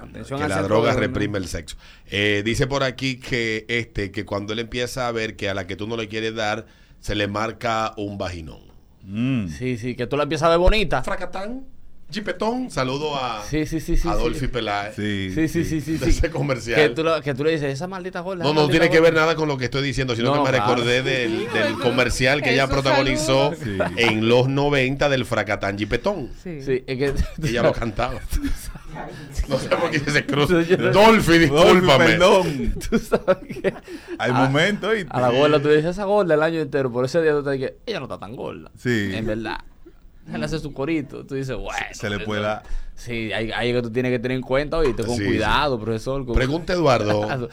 Atención que la droga reprime el sexo. Eh, dice por aquí que este que cuando él empieza a ver que a la que tú no le quieres dar se le marca un vaginón. Mm. Sí, sí, que tú la empiezas a ver bonita. Fracatán, chipetón. Saludo a Sí, sí, sí, sí. Adolfi sí. Peláez. Sí. Sí, sí, sí, sí. De sí. ese comercial. Que tú, lo- que tú le dices, esa maldita gorda. No, no tiene que gorda". ver nada con lo que estoy diciendo, sino No, que me claro. recordé del, del comercial que ella protagonizó en los 90 del Fracatán Jipetón. Sí. Sí, es que... Ella lo cantaba. No sé por qué se cruza. Dolphy, discúlpame. Perdón. Tú sabes que... Hay momentos y A la gorda tú le dices, esa gorda el año entero. Por ese día tú te dices, ella no está tan gorda. Sí. En verdad. Él hace su corito. Tú dices, bueno. Se le eso- puede dar. Sí, hay, hay que tú tienes que tener en cuenta, oíste, con Sí, cuidado, profesor. con- Pregunta Eduardo.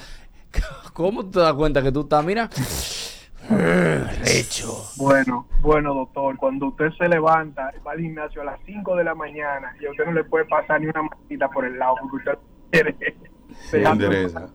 ¿Cómo tú te das cuenta que tú estás, mira? Hecho. Bueno, bueno, doctor, cuando usted se levanta, va al gimnasio a las 5 de la mañana y a usted no le puede pasar ni una mantita por el lado porque usted quiere. dejando- Endereza.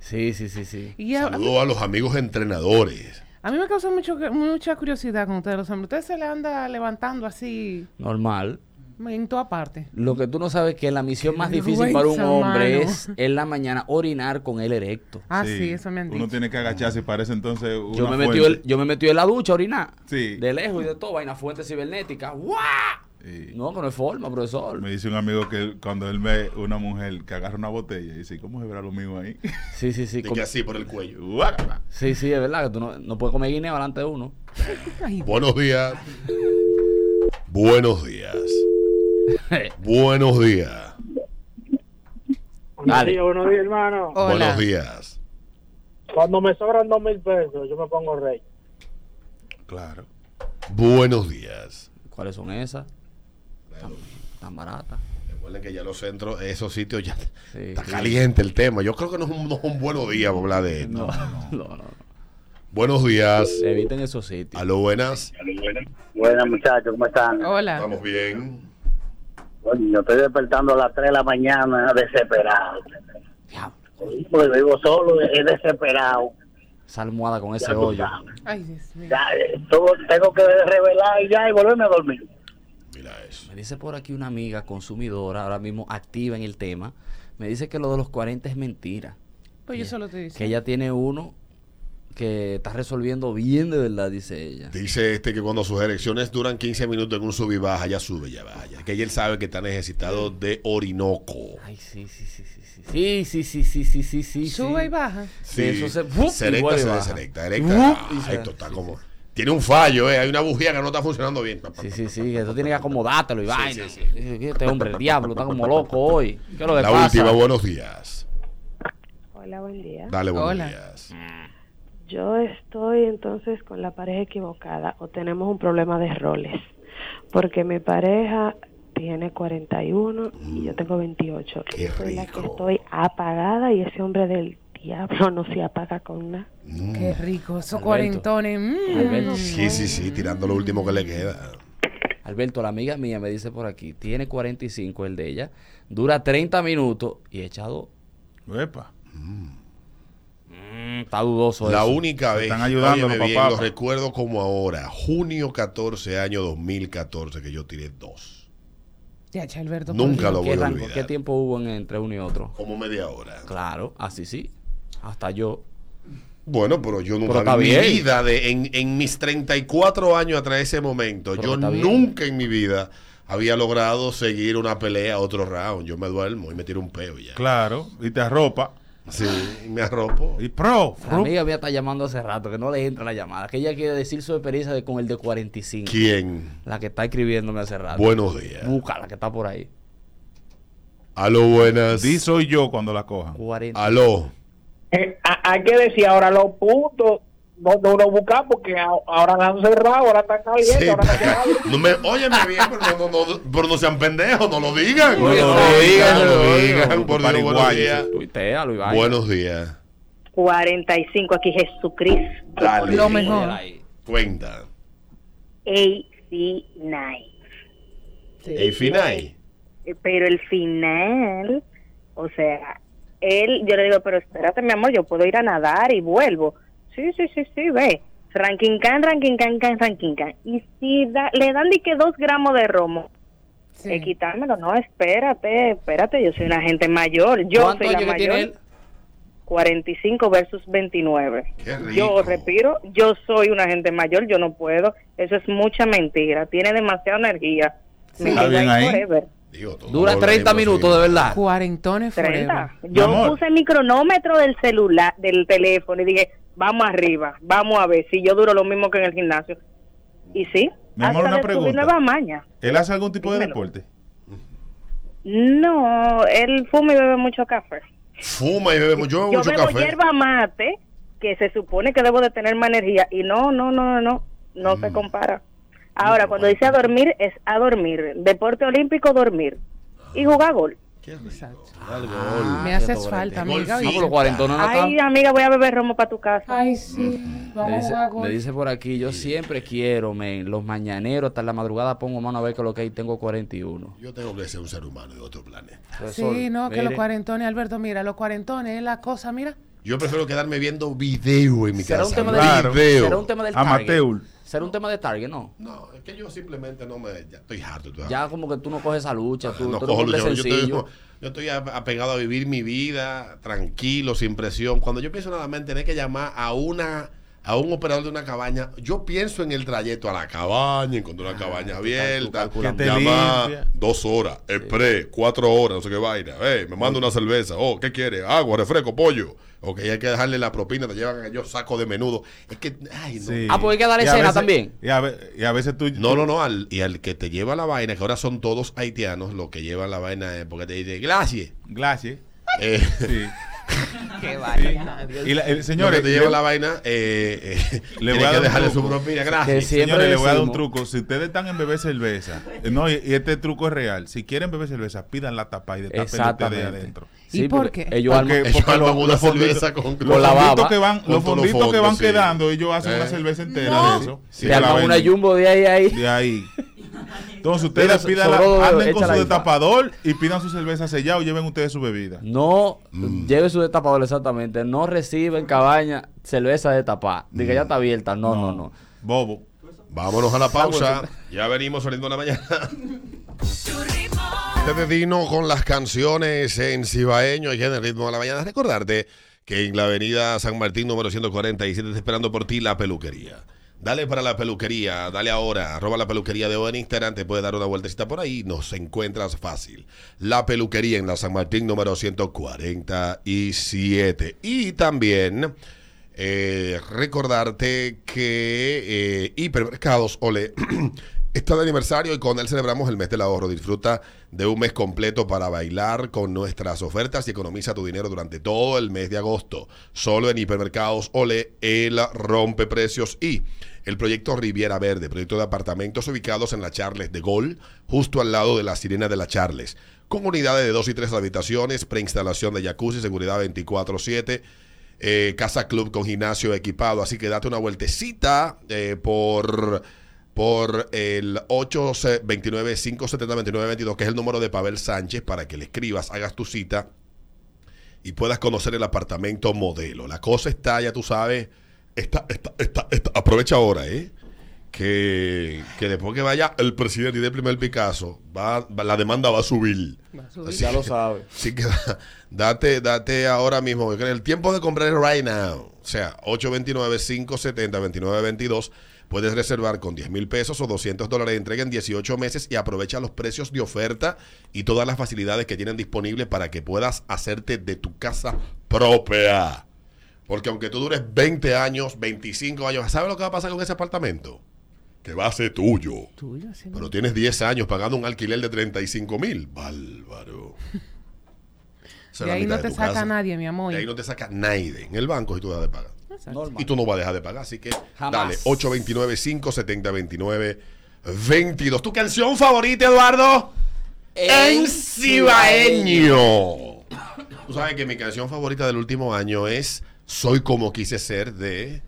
Sí, sí, sí, sí. Y a, Saludo a los amigos entrenadores. A mí me causa mucho, mucha curiosidad con ustedes los hombres. Ustedes se le anda levantando así Normal. en toda parte. Lo que tú no sabes es que la misión más difícil para un hombre mano. es en la mañana orinar con el erecto. Ah, sí, eso me han Uno tiene que agacharse y parece entonces Yo una me, metí el- yo me metí en la ducha a orinar. Sí. De lejos y de todo, vaina fuente cibernética. ¡Guau! No, que no es forma, profesor. Me dice un amigo que cuando él ve una mujer que agarra una botella y dice, ¿cómo se verá lo mismo ahí? Sí, sí, sí. De com- que así por el cuello. Sí, sí, es verdad que tú no, no puedes comer guineo delante de uno. Buenos días. Buenos días. Buenos días. Buenos días, buenos días, hermano. Hola. Buenos días. Cuando me sobran dos mil pesos, yo me pongo rey. Claro. Buenos días. ¿Cuáles son esas? Tan, tan baratas. Recuerden que ya los centros, esos sitios ya Sí, está sí. caliente el tema. Yo creo que no es un, no es un buen día para hablar de esto. No, no, no. no. Buenos días. Eviten esos sitios. Aló, buenas. Buenas muchachos, ¿cómo están? Hola. Estamos bien. Yo estoy despertando a las 3 de la mañana desesperado. Diablo. Porque vivo solo, es desesperado. Esa almohada con ese hoyo. sabes. Ay, Dios mío. Ya, eh, todo- tengo que revelar y ya y volverme a dormir. Mira eso. Me dice por aquí una amiga consumidora, ahora mismo activa en el tema. Me dice que lo de los 40 es mentira. Pues yo solo te Que dice. ella tiene uno que está resolviendo bien de verdad, dice ella. Dice este que cuando sus erecciones duran 15 minutos en un sub y baja, ya sube, ya vaya. Que él sabe que está necesitado de Orinoco. Ay, sí, sí, sí, sí, sí. Sí, sí, sí, sí, sí, sí, sí. Sube y baja. Sí, eso se- ¡fup! se y erecta, Ah, esto está como... Tiene un fallo, eh. Hay una bujía que no está funcionando bien. Sí, sí, sí, que tú tienes que acomodártelo y Sí, vaina. sí, Este hombre, el diablo, está como loco hoy. ¿Qué es lo que La pasa? última, buenos días. Hola, buen día. Dale, buenos Hola. días. Yo estoy entonces con la pareja equivocada o tenemos un problema de roles. Porque mi pareja tiene 41 y yo tengo 28. yo soy la que estoy apagada y ese hombre del diablo no se apaga con nada. Qué rico, esos cuarentones. mm. Alberto. Sí, sí, sí, tirando lo último que le queda. Alberto, la amiga mía me dice por aquí, tiene 45 el de ella, dura 30 minutos y echa dos. Epa. Mm, está dudoso La eso. única vez, están ayudando papás. lo recuerdo como ahora, junio 14, año 2014, que yo tiré dos. Ya, Alberto. Nunca lo Dios. ¿Qué, voy a olvidar. qué tiempo hubo en- entre uno y otro? Como media hora. Claro, así sí. Hasta yo. Bueno, pero yo nunca Pero está en mi bien. vida, de, en, en mis 34 años atrás de ese momento, Pero yo bien. nunca en mi vida había logrado seguir una pelea, otro round. Yo me duermo y me tiro un peo y ya. Claro. Y te arropa. Sí, me arropo. Y pro. La amiga mía está llamando hace rato, que no le entra la llamada, que ella quiere decir su experiencia de- con el de 45. ¿Quién? La que está escribiéndome hace rato. Buenos días. Busca, la que está por ahí. Aló, buenas. Di soy yo cuando la cojan. 40. Aló. Eh, ha- hay que decir ahora los puntos donde uno busca porque ahora han cerrado, ahora están calientes, Sí, ahora están cerrados. no me, óyeme bien, pero no, no, no, pero no sean pendejos, no lo digan. No no lo digan, no lo digan. Por Dios, buenos días. Buenos días. 45 aquí Jesucristo. Dale. Lo mejor. Cuenta. AC9. El final. Eh, Pero el final, o sea, él, yo le digo, pero espérate, mi amor, yo puedo ir a nadar y vuelvo. Sí, sí, sí, sí, ve. Ranking can, ranking can, can, ranking can. Y si da- le dan de que dos gramos de romo, Sí. eh, quitármelo, no, espérate, espérate, yo soy una gente mayor. Yo ¿Cuántos soy la años que tiene mayor. él? 45 versus 29. Qué rico. Yo respiro, yo soy una gente mayor, yo no puedo. Eso es mucha mentira, tiene demasiada energía. Me Está bien ahí. forever. Digo, todo Dura lo 30 mismo, minutos, de verdad. Cuarentones forever. 30. Mi Yo amor. puse mi cronómetro del celular, del teléfono y dije, vamos arriba, vamos a ver si yo duro lo mismo que en el gimnasio. Y sí, Mi amor, hasta una pregunta. nueva maña. ¿Él hace algún tipo de deporte? No, él fuma y bebe mucho café. Fuma y bebe yo bebo Yo mucho bebo café. hierba mate, que se supone que debo de tener más energía, y no, no, no, no, no Mm. se compara. Ahora, cuando dice a dormir, es a dormir. Deporte olímpico, dormir. Y jugar gol. Exacto. Ah, Me haces falta, amiga. Ay, amiga, voy a beber romo para tu casa. Ay, sí. Me Vamos a dice, jugar me dice por aquí, yo siempre quiero, men, los mañaneros, hasta la madrugada pongo mano a ver que lo que hay, tengo 41. Yo tengo que ser un ser humano de otro planeta. Sí, no, que los cuarentones, Alberto, mira, los cuarentones es la cosa, mira. Yo prefiero quedarme viendo video en mi ¿Será casa. un tema de Claro. video. ¿Será un tema del Target? ¿Será un tema de Target? No. No, es que yo simplemente no me. Ya estoy harto. Ya como que tú no coges esa lucha, tú, no tú cojo lucha, yo, sencillo. estoy, yo estoy ap- apegado a vivir mi vida tranquilo, sin presión. Cuando yo pienso nada más en tener que llamar a una a un operador de una cabaña, yo pienso en el trayecto a la cabaña, encontrar una cabaña abierta, llamar dos horas, express, cuatro horas, no sé qué vaina. Eh, me manda una cerveza, oh, ¿qué quiere? Agua, refresco, pollo. Ok, hay que dejarle la propina, te llevan yo saco de menudo. Es que, ay, no. Sí. Ah, pues hay que darle cena veces- también. Y a, ve- y a veces tú... No, no, no, al, y al que te lleva la vaina, que ahora son todos haitianos, los que llevan la vaina es porque te dice, gracias. Glacier. Eh, Sí. Qué vaya. Y la- el, Señores, te lleva le- la vaina, eh, eh, Le voy a que dar dejarle su propina, Que gracias. Señores, les voy a dar un truco. Si ustedes están en beber cerveza, eh, no, y, y este truco es real. Si quieren beber cerveza, pidan la tapa y destapen ustedes Exactamente. ¿Y por porque qué? Ellos Porque, una cerveza con- los con la baba. que van, Con los fonditos que van sí. quedando, ellos hacen Eh. una cerveza entera No. de eso. te se arman una jumbo de ahí a ahí. De ahí. Entonces ustedes pidan la- anden con su destapador y pidan su cerveza sellada o lleven ustedes su bebida. No Mm. lleve su destapador exactamente. No reciben cabaña cerveza destapada. Diga, Mm. ya está abierta. No, no, no. Bobo. Vámonos a la pausa. Ya venimos saliendo a la mañana. Este Dino con las canciones en cibaeño y en el ritmo de la mañana. Recordarte que en la avenida San Martín número 147 está esperando por ti la peluquería. Dale para la peluquería, dale ahora, arroba la peluquería de O en Instagram, te puede dar una vueltecita por ahí, nos encuentras fácil. La peluquería en la San Martín número 147. Y también eh, recordarte que eh, Hipermercados Ole está de aniversario y con él celebramos el mes del ahorro. Disfruta de un mes completo para bailar con nuestras ofertas y economiza tu dinero durante todo el mes de agosto. Solo en hipermercados Ole, el rompe precios y el proyecto Riviera Verde, proyecto de apartamentos ubicados en la Charles de Gol, justo al lado de la Sirena de la Charles, con unidades de dos y tres habitaciones, preinstalación de jacuzzi, seguridad 24/7. eh, casa club con gimnasio equipado, así que date una vueltecita eh, por por el 829-570-2922, que es el número de Pavel Sánchez, para que le escribas, hagas tu cita y puedas conocer el apartamento modelo. La cosa está, ya tú sabes, está, está, está, está- aprovecha ahora, ¿eh? Que, que después que vaya el presidente y dé el primer Picasso, va, va- la demanda va a subir. Así Ya lo sabe. Así que da- date, date ahora mismo. que El tiempo de comprar es right now. O sea, 829-570-2922. Puedes reservar con 10 mil pesos o 200 dólares de entrega en 18 meses y aprovecha los precios de oferta y todas las facilidades que tienen disponibles para que puedas hacerte de tu casa propia. Porque aunque tú dures 20 años, 25 años, ¿sabes lo que va a pasar con ese apartamento? Que va a ser tuyo. Tuyo, sí. Pero tienes 10 años pagando un alquiler de 35 mil. Bárbaro. De ahí no te saca casa. nadie, mi amor. De ahí no te saca nadie. En el banco y tú dejas de pagar. Y tú no vas a dejar de pagar. Así que Jamás. dale, 829-570-2922. ¿Tu canción favorita, Eduardo? En Cibaeño. Tú sabes que mi canción favorita del último año es Soy como quise ser de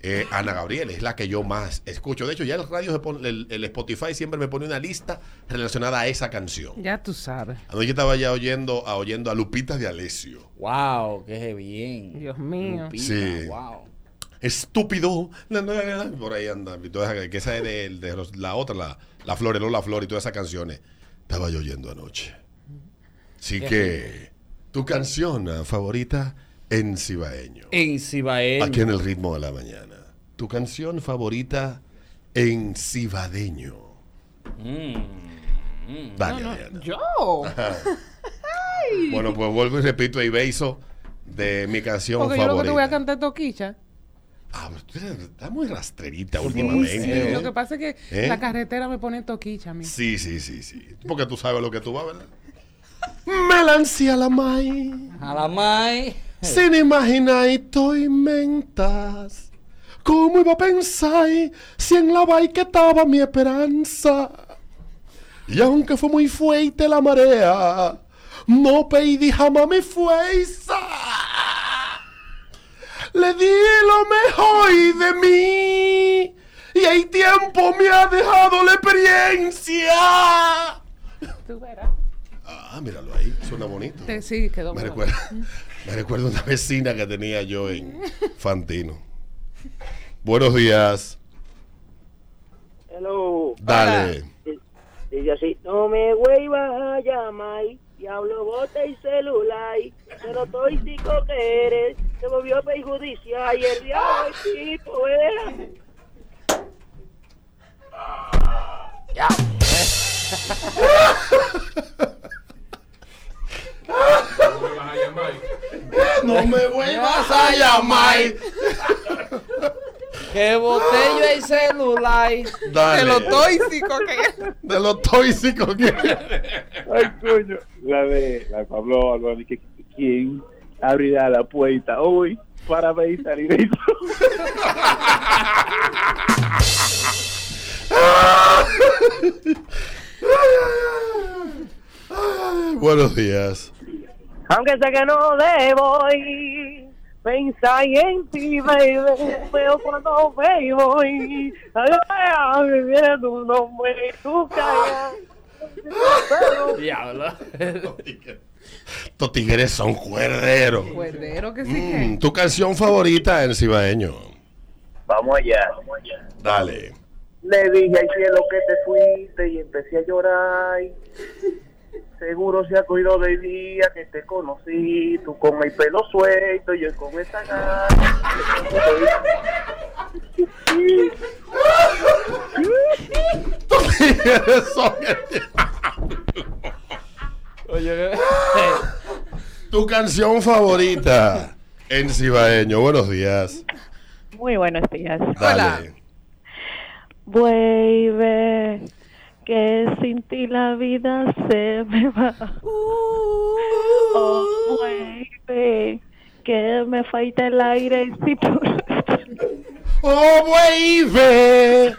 eh, Ana Gabriel. Es la que yo más escucho. De hecho, ya el radio, se pone- el, el Spotify siempre me pone una lista relacionada a esa canción. Ya tú sabes. Anoche estaba ya oyendo a, oyendo a Lupita de Alessio. Wow, qué bien. Dios mío. Lupita, Sí. Wow. Estúpido. Por ahí anda. Y toda esa- que esa es de, de los- la otra, la, la Flor, la Flor y todas esas canciones. Estaba yo oyendo anoche. Así que, tu canción favorita en Cibaeño. En Cibaeño. Aquí en el ritmo de la mañana. Tu canción favorita en Cibadeño. Mm, Dale, No, yo. Bueno, pues vuelvo y repito y beso de mi canción Porque yo lo que te voy a favorita. cantar toquicha. Ah, pero tú eres- está muy rastrerita Sí, últimamente. Lo que pasa es que ¿Eh? la carretera me pone toquicha a mí. Sí, sí, sí, sí. Porque tú sabes lo que tú vas, ¿verdad? Me lancé a la mai. A la mai. Sin imaginar y mentas. ¿Cómo iba a pensar si en la vai que estaba mi esperanza? Y aunque fue muy fuerte la marea, no pedí jamás mi fuerza. Le di lo mejor de mí. Y el tiempo me ha dejado la experiencia. Tú verás. Ah, míralo ahí, suena bonito. Sí, quedó Me recuerda, me recuerda una vecina que tenía yo en Fantino. Buenos días. Hello. Dale. Dice así, no me vuelvas a llamar, diablo bota y celular, pero tóxico que eres, te volvió perjudicial y el diablo es tipo, ¿eh? No me vuelvas a llamar. Que botella y celular. Dale. De lo tóxico que. De lo tóxico que Ay, coño. La de la Pablo Albani, que quién abrirá la puerta hoy para ver y salir de Buenos días. Aunque sé que no debo ir, pensar en ti, baby, pero cuando me voy, a me viene tu nombre y tu cara. Diablo. Estos tigres son cuerderos. Cuerdero que sí Mm, que. tu canción favorita en Cibaeño. Vamos allá. Dale. Le dije al cielo que te fuiste y empecé a llorar. Seguro se ha cogido del día que te conocí, tú con el pelo suelto y yo con esa gana. Oye, Tu canción favorita en Cibaeño. Buenos días. Muy buenos días. Dale. Vuelve, que sin ti la vida se me va. Oh, vuelve, que me falta el aire si tú Oh, vuelve.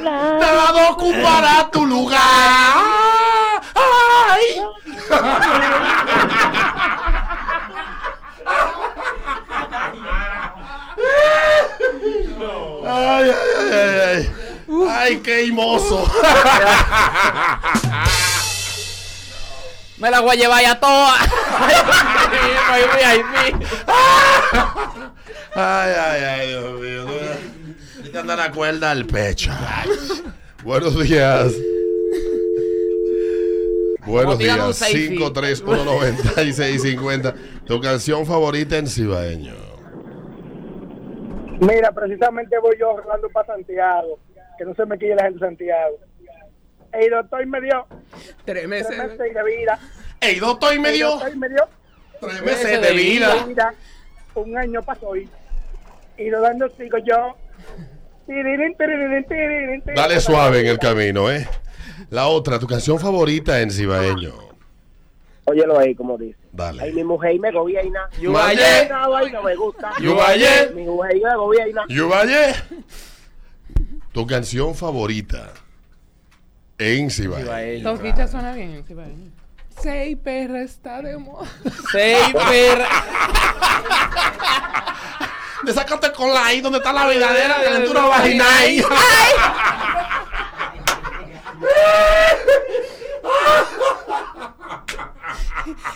Nada ocupará tu lugar. Ay. Ay, ay, ay, ay, ay. Ay, qué hermoso. Me la voy a llevar ya toda. Ay. Ay, ay, ay, Dios mío. Que andar la cuerda al pecho. Buenos días. Buenos días. selfie. 5319650. Tu canción favorita en cibaeño. Mira, precisamente voy yo hablando para Santiago, que no se me quille la gente de Santiago. El doctor me dio tres meses, de vida. El doctor me dio doctor me dio tres meses de vida. Un año pasó y, y lo dando sigo yo. Dale suave en el camino, ¿eh? La otra, tu canción favorita en cibaeño. Óyelo ahí, como dice. Dale. Ay, mi mujer me gobierna. Vaina me gusta. Mi mujer me gobierna. Tu canción favorita en cibaeño. Toquicha suena bien. sí, vale. Seis perra está de moda. Seis perra. Sácate con la ahí donde está la verdadera calentura vaginal.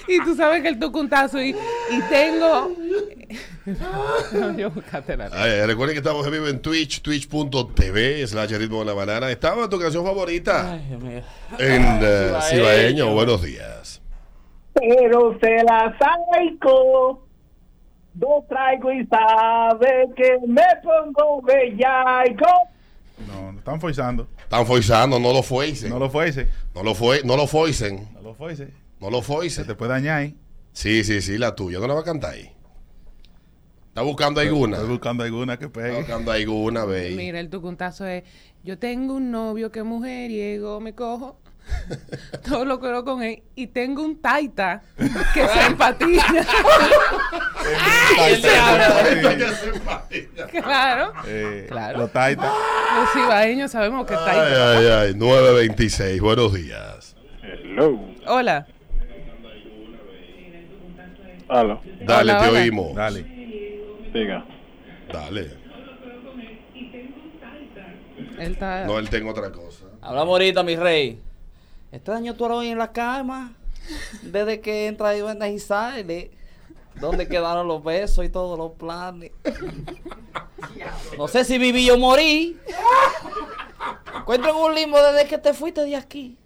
Y tú sabes que el tucuntazo y, y tengo. Yo Ay, recuerden que estamos en vivo en Twitch, twitch.tv, slash ritmo de la banana. ¿Estaba tu canción favorita? Ay, Dios mío. En eh, Cibaeño. cibaeño. Buenos días. Pero se la saico. No traigo y sabe que me pongo bellaico. No, no están forzando. Están forzando, no lo fuercen. No lo fuerce. No lo fue, no lo foicen. No lo fuerce. No lo. Se te puede dañar ahí. Sí, sí, sí, la tuya. ¿No la va a cantar ahí? ¿Está buscando alguna? Estoy buscando alguna que Está pegue. buscando alguna, baby. Mira, el tucuntazo es: Yo tengo un novio que mujeriego, me cojo. Todo lo quiero con él. Y tengo un taita que se empatina. Ay, claro. Eh, Claro. Los taitas. Los cibaeños sabemos que Ay, taita. ay, ay. 926. Buenos días. Hello. Hola. Aló. Dale, Hola, te hola. oímos. Dale. Diga. Dale. Él está. No, él tengo otra cosa. Hablamos ahorita, mi rey. Este año tú hoy en la cama. Desde que entra Iván y sale. ¿Dónde quedaron los besos y todos los planes? No sé si viví o morí. Encuentro en un limbo desde que te fuiste de aquí.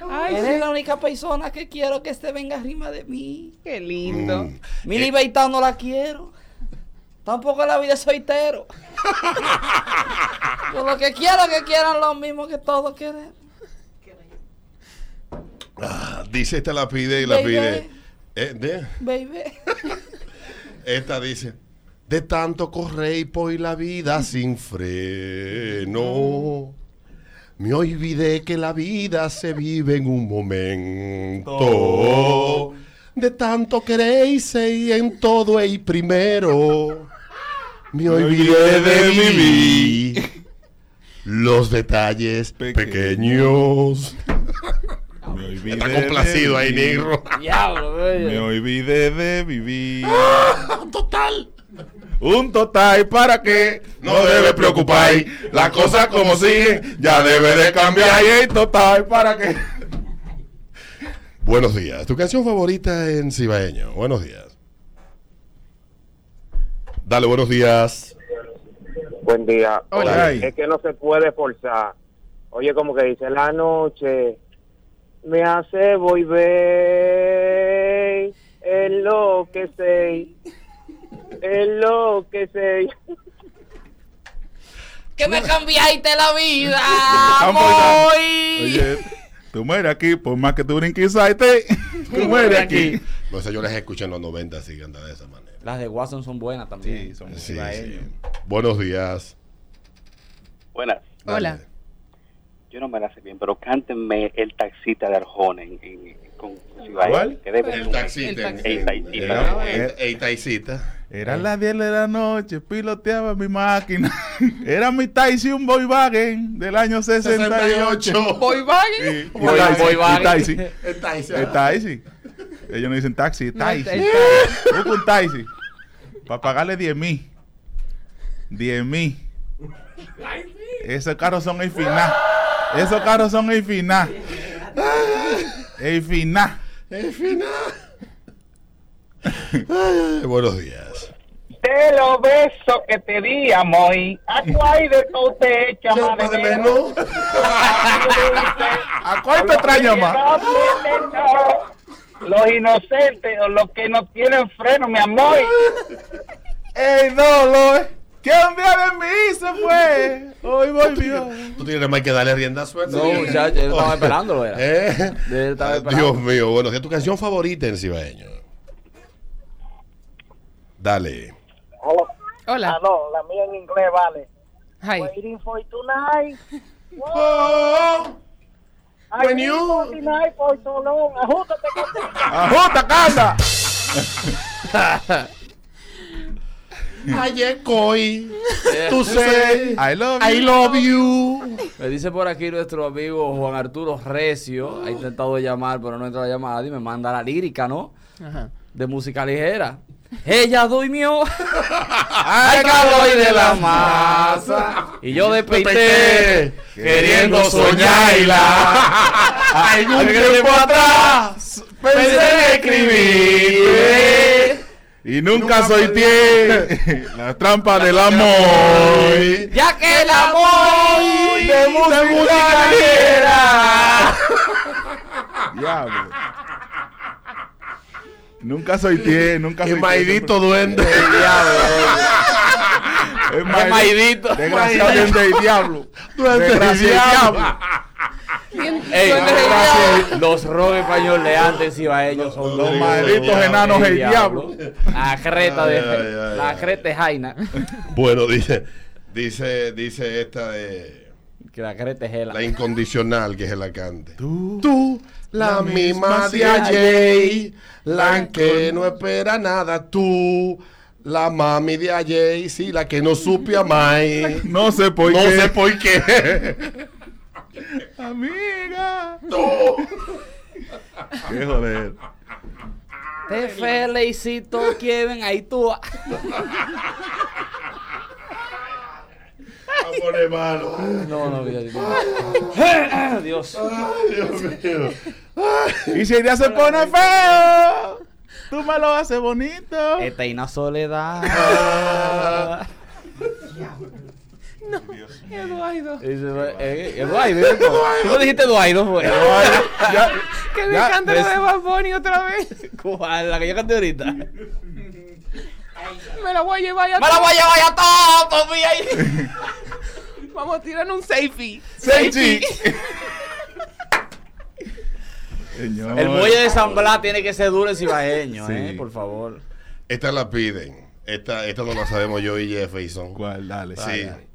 Ay, Eres sí. la única persona que quiero que este venga arriba de mí. Qué lindo. Mm. Mi libertad no la quiero. Tampoco la vida de soltero. Yo lo que quiero es que quieran lo mismo que todos queremos. Ah, dice esta la pide y la Baby. pide. Eh, de- Baby. esta dice. De tanto correr por la vida sin freno. Me olvidé que la vida se vive en un momento. De tanto queréis y en todo el primero. Me olvidé de vivir los detalles pequeños. Me olvidé Está complacido de ahí, vivir. negro. Diablo, Me olvidé de vivir. Total. Un total para que no debe preocupar. Las cosas como siguen ya debe de cambiar. Y el total para que. Buenos días. ¿Tu canción favorita en cibaeño? Buenos días. Dale, buenos días. Buen día. Hola. Oye, es que no se puede forzar. Oye, como que dice, la noche me hace volver, es lo que sé, es lo que sé. Que me cambiaste la vida, amor. Oye, tú mueres aquí, por más que tú brinques, te tú mueres aquí. No sé, yo las escuché en los 90, así que anda de esa manera. Las de Watson son buenas también. Sí, son Sí, sí. Buenos días. Buenas. Hola. Yo no me la sé bien, pero cántenme el taxista de Arjona en, en- con Cibaeño, ¿Cuál? que debe El taxista. El taxista. Era- el- el taxista. Eran las 10 de la noche, piloteaba mi máquina. Era mi taxi, un Volkswagen del año 68. Volkswagen. Sí. Volkswagen. taxi. El taxi. El taxi. Ellos no dicen taxi, taxi. Busca un taxi. Para pagarle 10 mil. 10 mil. Esos carros son el final. Esos carros son el final. El final. El final. Ay, buenos días. De los besos que te di, amor, ¿a cuál de todo te echa más de menos? ¿A cuál te extraña más? Los inocentes o los que no tienen freno, mi amor. ¡Ey, no, lo Que un día de mí se fue. Hoy volvió. Tú tienes más que darle rienda suelta. No, muchacho, yo estaba esperándolo, era. ¿Eh? Estaba esperando. Dios mío, bueno, ¿qué es tu canción favorita en cibaeño? Dale. Hola. Ah, no, la mía en inglés vale. Hi. Waiting for tonight. Oh, I when you- for so long. Ajústate, ¡Ajusta, canta! Ayer coy. Tú sé. I love I you. love you. Me dice por aquí nuestro amigo Juan Arturo Recio. Ha intentado llamar, pero no entra la llamada y me manda la lírica, ¿no? Ajá. De música ligera. Ella durmió al calor de la masa. Y yo desperté queriendo soñarla. Algún tiempo atrás pensé en escribir. Y nunca soy tie la trampa del amor. Ya que el amor de música ligera. Diablo. Nunca soy tie, nunca soy El maidito duende. Es Es maidito. Desgraciado duende del diablo. Duende del diablo. Ey, del los rock españoles de antes ibaeños son Los malditos enanos del diablo. La creta de la creta de Jaina. Bueno, dice, dice, dice esta de Que la es la incondicional que es el cante. Tú, Tú, la misma de ayer, la que no espera nada. Tú, la mami de ayer, sí, la que no supe amar. No sé por no qué. sé por qué. Amiga. Tú. Qué joder. Te felicito, Kevin. Ahí tú. A poner malo. No, no, Dios. Dios. Ay, Dios mío. Y si el día se pone feo, tú me lo haces bonito. Esta y una soledad. Eduardo. Dice, eh, Eduardo, tú no dijiste Eduardo, fue. Ya, Que me encanta lo de Bad otra vez. ¿Cuál? La que yo canté ahorita. Me Me la voy a llevar ya. la voy a llevar ya todo, ahí. Vamos a tirar un safety. Safety. Señor. El muelle de San Blas tiene que ser duro en cibaeño, Sí. eh, por favor. Esta la piden. Esta, esta no la sabemos yo y Jefferson. ¿Cuál? Dale. Sí. dale.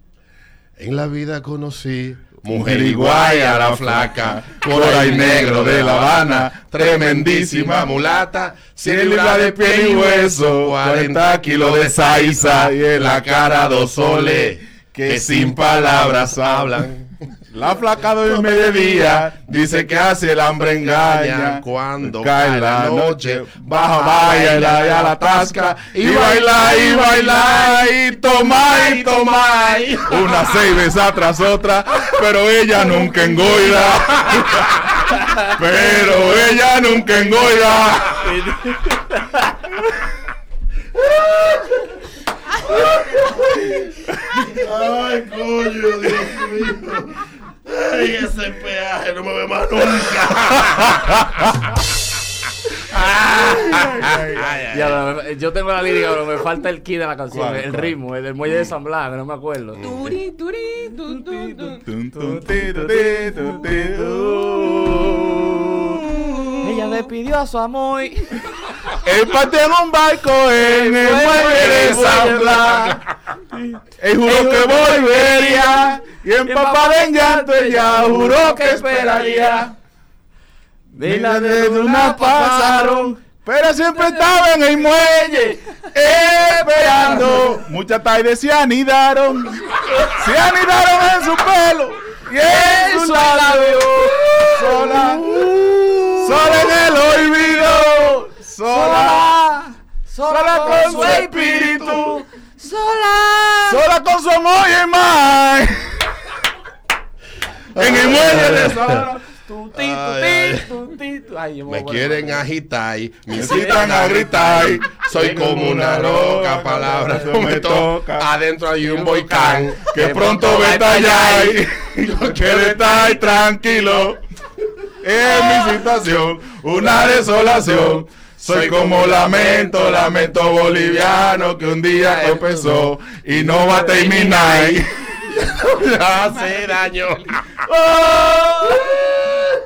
En la vida conocí Mujer iguaya, la flaca, coral y negro de La Habana, tremendísima mulata, 100 libras de piel y hueso, 40 kilos de salsa y en la cara dos soles que sin palabras hablan. La flaca duerme de día, dice que hace el hambre engaña. Cuando cae la noche, baja, baila y la, la tasca, y baila y baila y toma y toma. Una seis veces tras otra, pero ella nunca engoida. Pero ella nunca engoida. Ay, coño, Dios mío. Ay, ese peaje no me ve más nunca. Ya, lo- yo tengo la lírica, pero me falta el key de la canción, ¿Cuál, el cuál? ritmo, el del muelle de San Blas, que no me acuerdo. Turi, turi. Tun. Ella despidió a su amor. Partió en un barco en el muelle de San Blas. Él juró que volvería Y empapada en llanto ella juró que esperaría. Vila de luna pasaron, pero siempre estaba en el muelle esperando. Muchas tardes se anidaron, se anidaron en su pelo y en su labio. Sola, sola en el olvido, sola, sola con su espíritu, sola, sola con su amor y mar. En el muelle de sola. Ay, Me quieren agitar, me incitan a gritar. Soy como una roca, palabras no me toca. Adentro hay un volcán que pronto va a estallar. Yo quiero estar tranquilo. En mi situación, una desolación. Soy como lamento, lamento boliviano que un día empezó y no va a terminar. hace daño.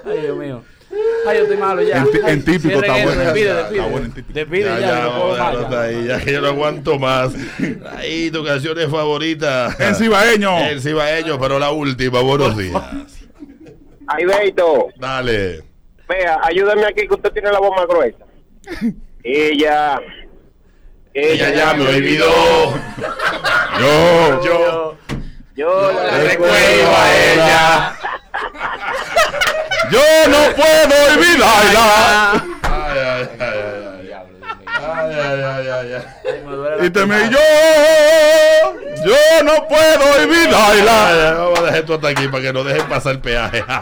Ay, Dios mío. Ay, yo estoy malo ya. En Ay, en típico está bueno. Despide, Está despide. bueno en típico. Despide Ya, ya, ya, no puedo ya. ahí, ya que yo no aguanto más. Ahí tu canción es favorita. El cibaeño. El cibaeño, pero la última. Buenos días. Ay, Beito, Dale. vea, ayúdame aquí que usted tiene la voz más gruesa. Ella. Ella ya me olvidó. Yo, yo, yo la recuerdo a ella. Yo no puedo olvidarla. Ay, ay, ay, ay, ay. Y te me yo, yo no puedo olvidarla. Vamos a dejar esto hasta aquí para que no dejen pasar el peaje.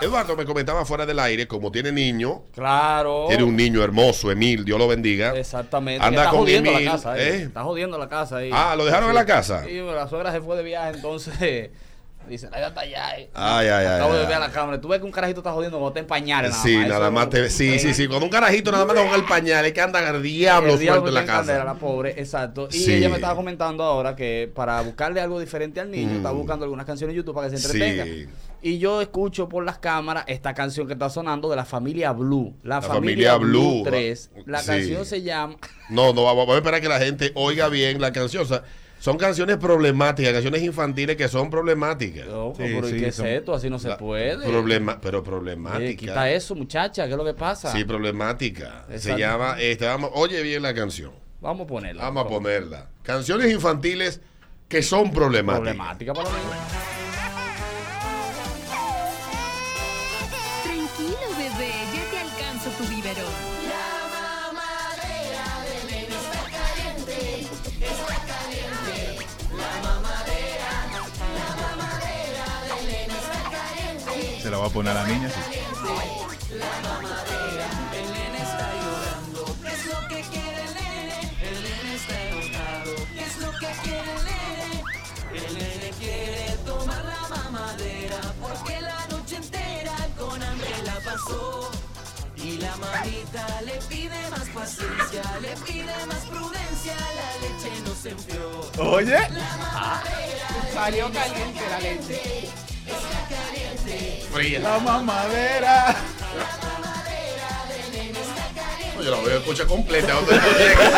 Eduardo me comentaba fuera del aire, como tiene niño, Claro. tiene un niño hermoso, Emil, Dios lo bendiga. Exactamente. Anda está con jodiendo Emil, la casa, eh. ¿eh? Está jodiendo la casa ahí. Ah, ¿lo dejaron en la casa? Sí, la suegra se fue de viaje, entonces dice, la está allá. eh". Ay, ay, ay, Acabo de ay. ver a la cámara. Tú ves que un carajito está jodiendo cuando te nada Sí, más. nada más te, sí, sí, sí. Cuando un carajito nada más con el pañal es que anda al diablo El diablo en la metió candela, casa. la pobre, exacto. Y Sí. ella me estaba comentando ahora que para buscarle algo diferente al niño, Mm. está buscando algunas canciones en YouTube para que se entretenga. Sí. Y yo escucho por las cámaras esta canción que está sonando de la familia Blue. La, La familia, familia Blue, Blue. 3. La Sí. canción se llama. No, no, vamos vamos a esperar que la gente oiga bien la canción. O sea, son canciones problemáticas, canciones infantiles que son problemáticas. Oh, pero ¿y qué es esto? Así no se puede. Problema, pero Eh, problemática. quita eso, muchacha, ¿qué es lo que pasa? Sí, problemática. Se llama, este, vamos, oye bien la canción. Vamos a ponerla. Vamos a ponerla. Canciones infantiles que son problemáticas. Problemática para mí. Noche entera con hambre la pasó. Y la mamita le pide más paciencia, le pide más prudencia, la leche no se enfrió. Oye. La mamadera Salió caliente la leche. Fría. La mamadera. No, Yo la voy a escuchar completa. ¿Dónde tú llegas?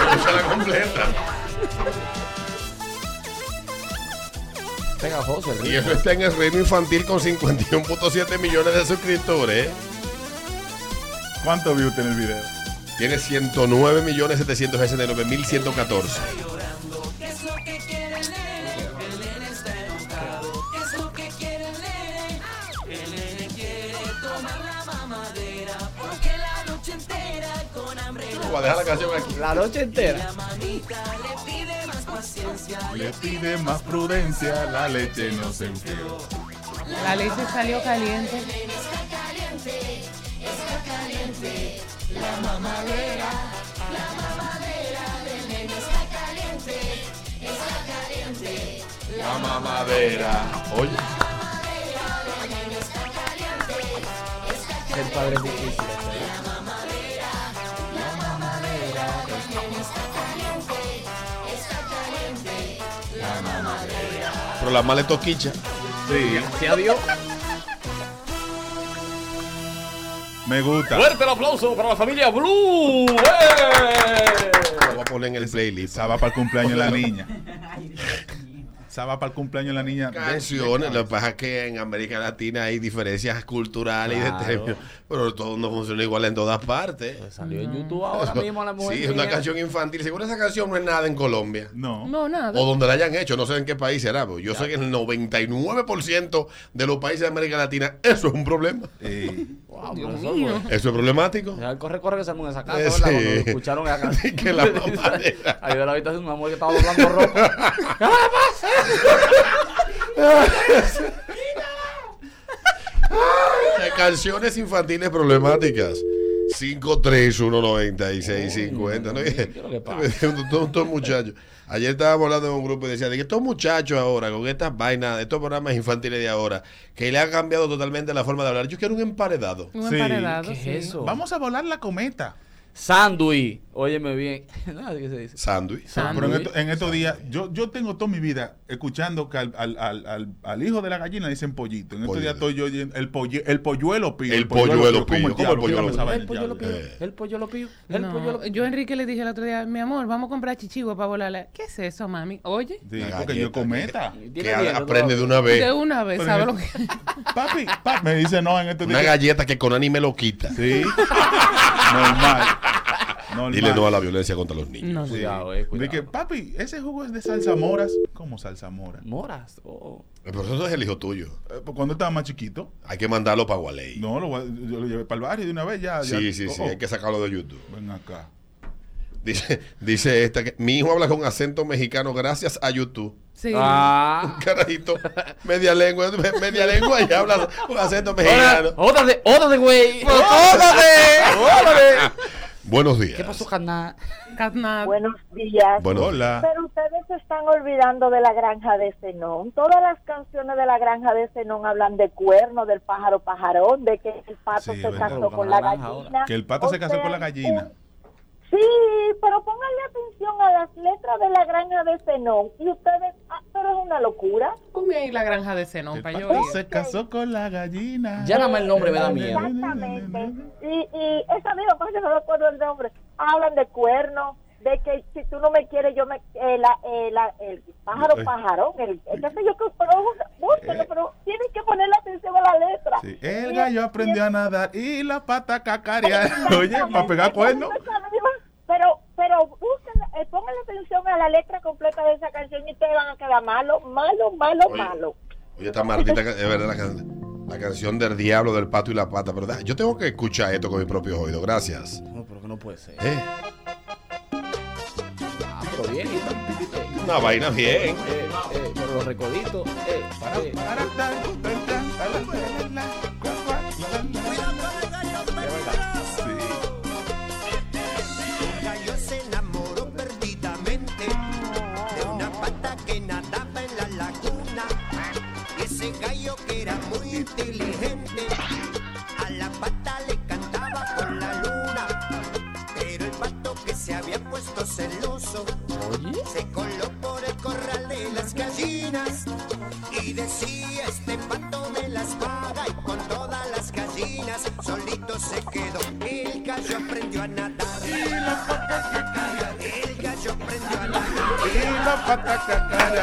Escúchala completa. Pegajoso el Y eso está en el reino infantil con 51.7 millones de suscriptores. ¿Cuánto vio usted en el video? Tiene 109 hambre la canción aquí. La noche entera. La mamita le pide más paciencia. Le pide más prudencia, la leche no se enfrió. La leche salió caliente. Está caliente, está caliente. La mamadera, la mamadera del nene está caliente, está caliente. La mamadera. Oye. El padre es difícil. La mala toquicha. Sí. Sí, adiós. Me gusta. Fuerte el aplauso para la familia Blue. ¡Eh! Lo voy a poner en el playlist. Estaba para el cumpleaños de la niña. Va para el cumpleaños de la niña. Canciones, lo que pasa es que en América Latina hay diferencias culturales y de términos, pero todo no funciona igual en todas partes. Salió en YouTube ahora mismo la mujer. Sí, es una canción infantil. Seguro esa canción no es nada en Colombia. No. No, nada. O donde la hayan hecho, no sé en qué país será. Pero yo sé que en el 99% de los países de América Latina eso es un problema. Wow, Dios profesor, mío. pues, Eso es problemático. corre, corre que en esa casa, Eh, ¿verdad? sí. Cuando escucharon esa canción. Que la Ahí de la habitación una mujer que estaba doblando ropa. Eh, Canciones infantiles problemáticas. 5319650. ¿no? Todos estos muchachos. Ayer estábamos hablando de un grupo y decía de que estos muchachos ahora, con estas vainas, estos programas infantiles de ahora, que le han cambiado totalmente la forma de hablar. Yo quiero un emparedado. Un Sí. emparedado, ¿Qué sí. es eso? Vamos a volar la cometa. Sándwich. Óyeme bien. Nada, ¿qué se dice? Sándwich. Pero en, esto- en estos días, yo, yo tengo toda mi vida escuchando que al, al, al, al, al hijo de la gallina dicen pollito. En estos días estoy yo oyendo el, polle- el polluelo pío. El polluelo ¿cómo pío. el ¿Cómo diablo? el polluelo ¿Cómo esa pío? El del pollo lo diablo? pío. Eh. El pollo lo pío. El No, pollo lo pío. yo a Enrique le dije el otro día, mi amor, vamos a comprar chichigua para volarle. ¿Qué es eso, mami? Oye, Sí, porque yo cometa. Que dientes aprende de una vez. de una vez, Pero ¿sabes lo que? Papi, papi, me dice no en estos Una días. galleta que con anime lo quita. Sí. Normal. Normal. Dile no a la violencia contra los niños. No, Sí. Cuidado, eh, De cuidado. que, papi, ese jugo es de salsa moras. ¿Cómo salsa mora? Moras. Oh. El profesor es el hijo tuyo. Eh, pues cuando estaba más chiquito. Hay que mandarlo para Gualey. No, lo, yo lo llevé para el barrio de una vez ya. ya- Sí, sí, sí. oh, oh, Hay que sacarlo de YouTube. Ven acá. Dice, dice esta que mi hijo habla con acento mexicano gracias a YouTube. Sí. Ah. Carajito, media lengua, me- media lengua y habla con acento mexicano. Ódate, ódate, güey. Buenos días. ¿Qué pasó, carnal? Catnap. Buenos días. Bueno, Hola. Pero ustedes se están olvidando de la granja de Zenón. Todas las canciones de la granja de Zenón hablan de cuerno, del pájaro pajarón, de que el pato Sí, se casó con la ahora. gallina. Que el pato O se casó sea, con la gallina. un- Sí, pero pónganle atención a las letras de la granja de Zenón. Y ustedes, ah, pero es una locura. Ponme ahí la granja de Zenón El para yo se casó con la gallina. Ya nada más el nombre me da miedo. Exactamente. Y, y esa misma cosa, no me acuerdo el nombre. Hablan de cuerno, de que si tú no me quieres, yo me. eh, la, eh, la- el pájaro Eh. pajarón, el, el qué sé yo, que- pero búsquenlo, Eh. pero tienen que ponerle atención a la letra. Sí, El Y- gallo aprendió a nadar y la pata cacarear. Oye, para pegar cuernos. Pero, pero busquen, eh, atención a la letra completa de esa canción y ustedes van a quedar malo, malo, malo, Oye. malo. Oye, esta maldita, es verdad, la, can- la canción del diablo, del pato y la pata. Pero da- yo tengo que escuchar esto con mis propios oídos. Gracias. No, pero que no puede ser. ¿Eh? Ah, pero bien. Eh, Una vaina bien. eh, eh, pero los recoditos. Eh, eh. El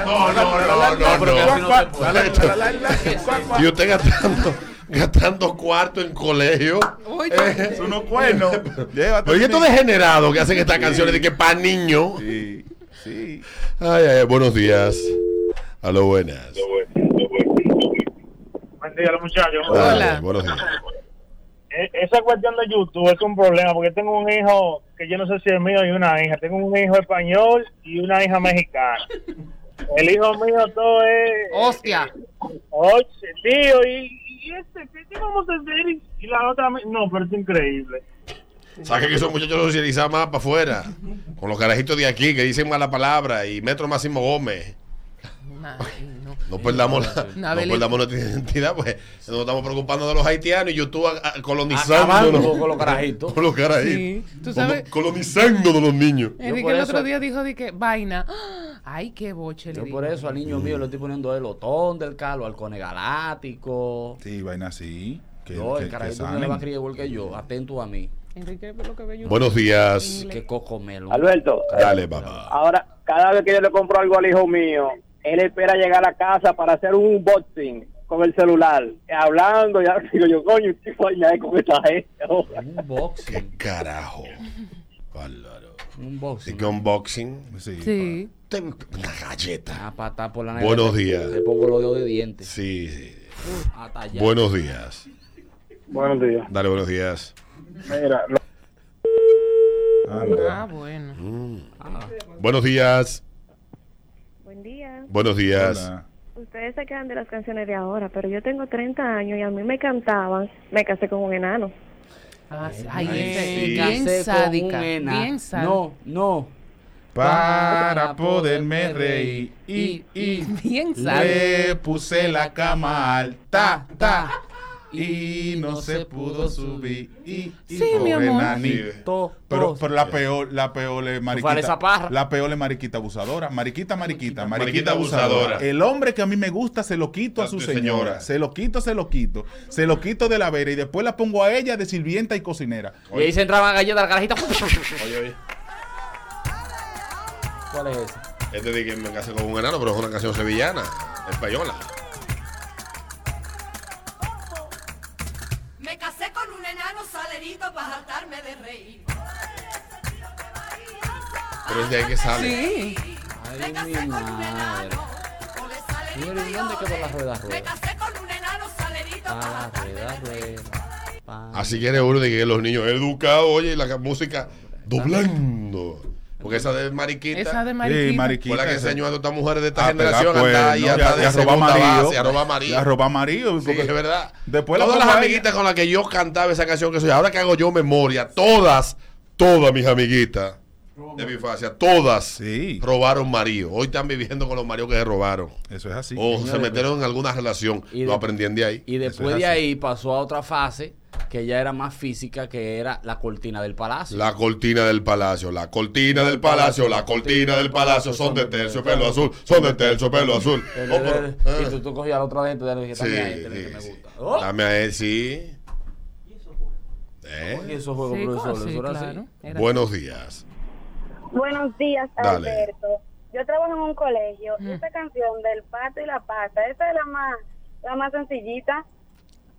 No, no, no, no, no. Y usted gastando, gastando cuarto en colegio. Oye. Eh, Es unos cuernos. Llévate Oye, estos degenerados que hacen estas canciones de que para niños. Sí, sí. Ay, ay, buenos días. A lo buenas. Buen día, los muchachos. Hola. Buenos días. E- Esa cuestión de YouTube es un problema porque tengo un hijo que yo no sé si es mío y una hija. Tengo un hijo español y una hija mexicana. El hijo mío todo es... Hostia. Oye, tío, y, y este, ¿qué, qué vamos a hacer? Y, la otra... No, pero es increíble. Saca que esos muchachos socializan más para afuera. Con los carajitos de aquí que dicen mala palabra y Metro Máximo Gómez. Ay, no. No perdamos, la, No, perdamos nuestra identidad, pues nos estamos preocupando de los haitianos y a- Acabando colonizándonos. con los carajitos. Con los carajitos. Sí, tú sabes- Como Colonizando de los niños. Enrique el otro día dijo de que vaina. Ay, qué boche le Yo digo. por eso al niño mío le estoy poniendo el otón del Carlos, al cone galáctico. Sí, vaina así. Que, No, que- el que carajito no le va a criar igual que yo. Atento a mí. Enrique lo que ve yo. Buenos días. Que coco melo. Alberto, Dale, papá. ahora cada vez que yo le compro algo al hijo mío, él espera llegar a casa para hacer un unboxing con el celular, hablando, ya digo yo, coño, ¿qué coño hay con esta gente? Un box. ¿Qué carajo? Bárbaro. Un boxing. ¿Y qué unboxing? Sí. Te- Una galleta. A patar por la Buenos nevera, días. Le pongo los dedos de dientes. Sí, sí. Hasta allá. Buenos días. Buenos días. Dale, buenos días. Mira, lo- Ah, bueno. Mm. Buenos días. Buen día. Buenos días. Hola. Ustedes se quedan de las canciones de ahora, pero yo tengo 30 años y a mí me cantaban, me casé con un enano. Ah. Ay, Ay, ese- sí. bien sádica. Bien sádica. No, no. Para poderme reír y, y Bien le puse la cama alta ta, y no se pudo subir y, y Sí, mi amor. nanito. Pero, pero la peor, la peor es mariquita. esa parra. La peor es mariquita abusadora. Mariquita, mariquita, mariquita, Mariquita abusadora. abusadora. El hombre que a mí me gusta se lo quito a, A su señora. señora. Se lo quito, se lo quito. Se lo quito de la vera y después la pongo a ella de sirvienta y cocinera. Y ahí se entraban galletas, la carajita. Oye, oye. ¿Cuál es ese? Este de que me casé con un enano, pero es una canción sevillana, española. Me casé con un enano salerito para saltarme de reír. Pero es de ahí que sale. Sí. Ay, mi madre. Señores, ¿y ¿dónde quedó la rueda rueda? casé con un enano salerito Pa, la rueda rueda. Así quiere uno de que los niños educados, oye, y la música doblando. Porque esa de mariquita. Esa de Sí, mariquita. mariquita. Fue la que enseñó a estas mujeres de esta a generación pegar a andar ahí cuernos, hasta y de a robar marido, base, a robar marido. y a robar marido, Sí, porque- es verdad. Después la todas las amiguitas con las que yo cantaba esa canción que soy, ahora que hago yo memoria, todas, todas mis amiguitas de mi infancia, todas Sí. robaron marido. Hoy están viviendo con los maridos que se robaron. Eso es así. O se metieron en alguna relación. Y lo de- aprendían de ahí. Y después es de ahí pasó a otra fase que ya era más física, que era la cortina del palacio. La cortina del palacio, la cortina del palacio, la cortina del palacio son de terciopelo azul, son de terciopelo azul. El- Oh, eh. y tú, tú cogías al otro gente y le dije, Sí, también ahí, este es el sí, que me sí. gusta. Oh, Dame a él, sí. ¿Eh? y esos juegos, Sí, profesor, Buenos días. Buenos días, Dale. Alberto. Yo trabajo en un colegio y Mm. esta canción del pato y la pata, esa es la más, la más sencillita.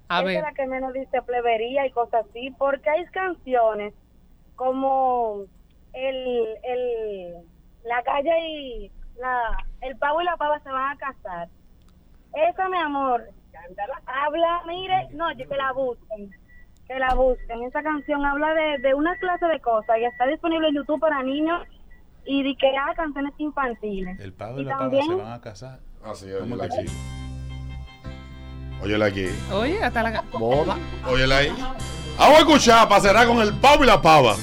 A esa ver. es la que menos dice plebería y cosas así, porque hay canciones como el, el, la calle y la, el pavo y la pava se van a casar. Esa, mi amor, habla, mire, no, yo que la busquen, que la busquen. Esa canción habla de, de una clase de cosas y está disponible en YouTube para niños y de que hay canciones infantiles. El pavo Y y la pava también- se van a casar. Ah, sí, ¿Cómo óyela que aquí. Óyela aquí. Oye, hasta la... Boda. Óyela ahí. Vamos a escuchar para cerrar con el pavo y la pava.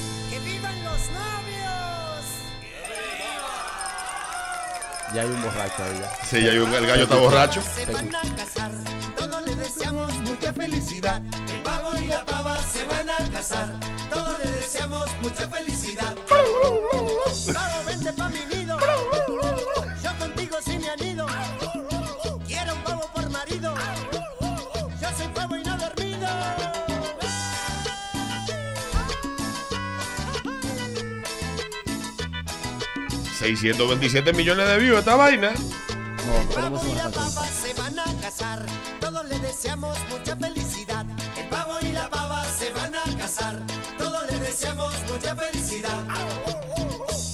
Ya hay un borracho ahí ya. Sí, ya hay un- el gallo está borracho. Se van a casar, deseamos mucha felicidad. El pavo y la pava se van a casar, todos les deseamos mucha felicidad. Pavo, vente pa' mi nido, yo contigo sí me anido. Quiero un pavo por marido, yo soy pavo y no dormido. 627 millones de views esta vaina. No, tenemos una todos les deseamos mucha felicidad. El pavo y la pava se van a casar, todos les deseamos mucha felicidad.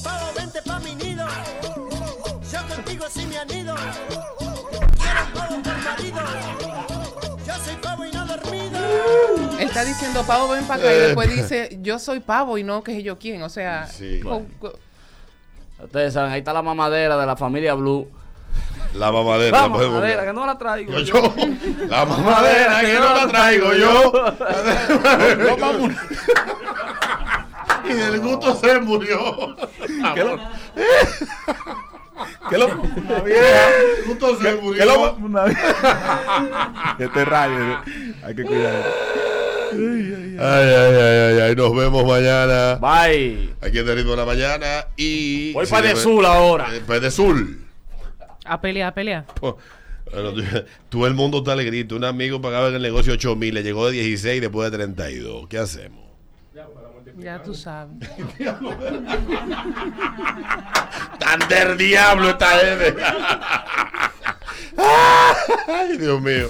Pavo, vente pa' mi nido, yo contigo sí me anido. Quiero un pavo por marido, yo soy pavo y no dormido. Él está diciendo pavo, ven para acá. Y después dice, yo soy pavo y no que yo quién. O sea, Sí. Ustedes saben, ahí está la mamadera de la familia Blue. La mamadera. La mamadera, ver. que no la traigo. Yo, yo. La mamadera que no la traigo yo. Y del gusto se murió. ¿Qué lo- ¿Qué lo? Gusto se murió. ¿Qué lo? Este rayo, hay que cuidar. Ay, ay, ay, ay, ay, nos vemos mañana. Bye. Aquí en el ritmo de la mañana y. Voy si para de Sul ahora. Eh, Para de Sul. A pelear, a pelear. Bueno, todo el mundo está alegrito. Un amigo pagaba en el negocio 8 mil, le llegó de 16 y después de 32. ¿Qué hacemos? Ya, para ya tú sabes. Tan del diablo esta gente. Ay, Dios mío.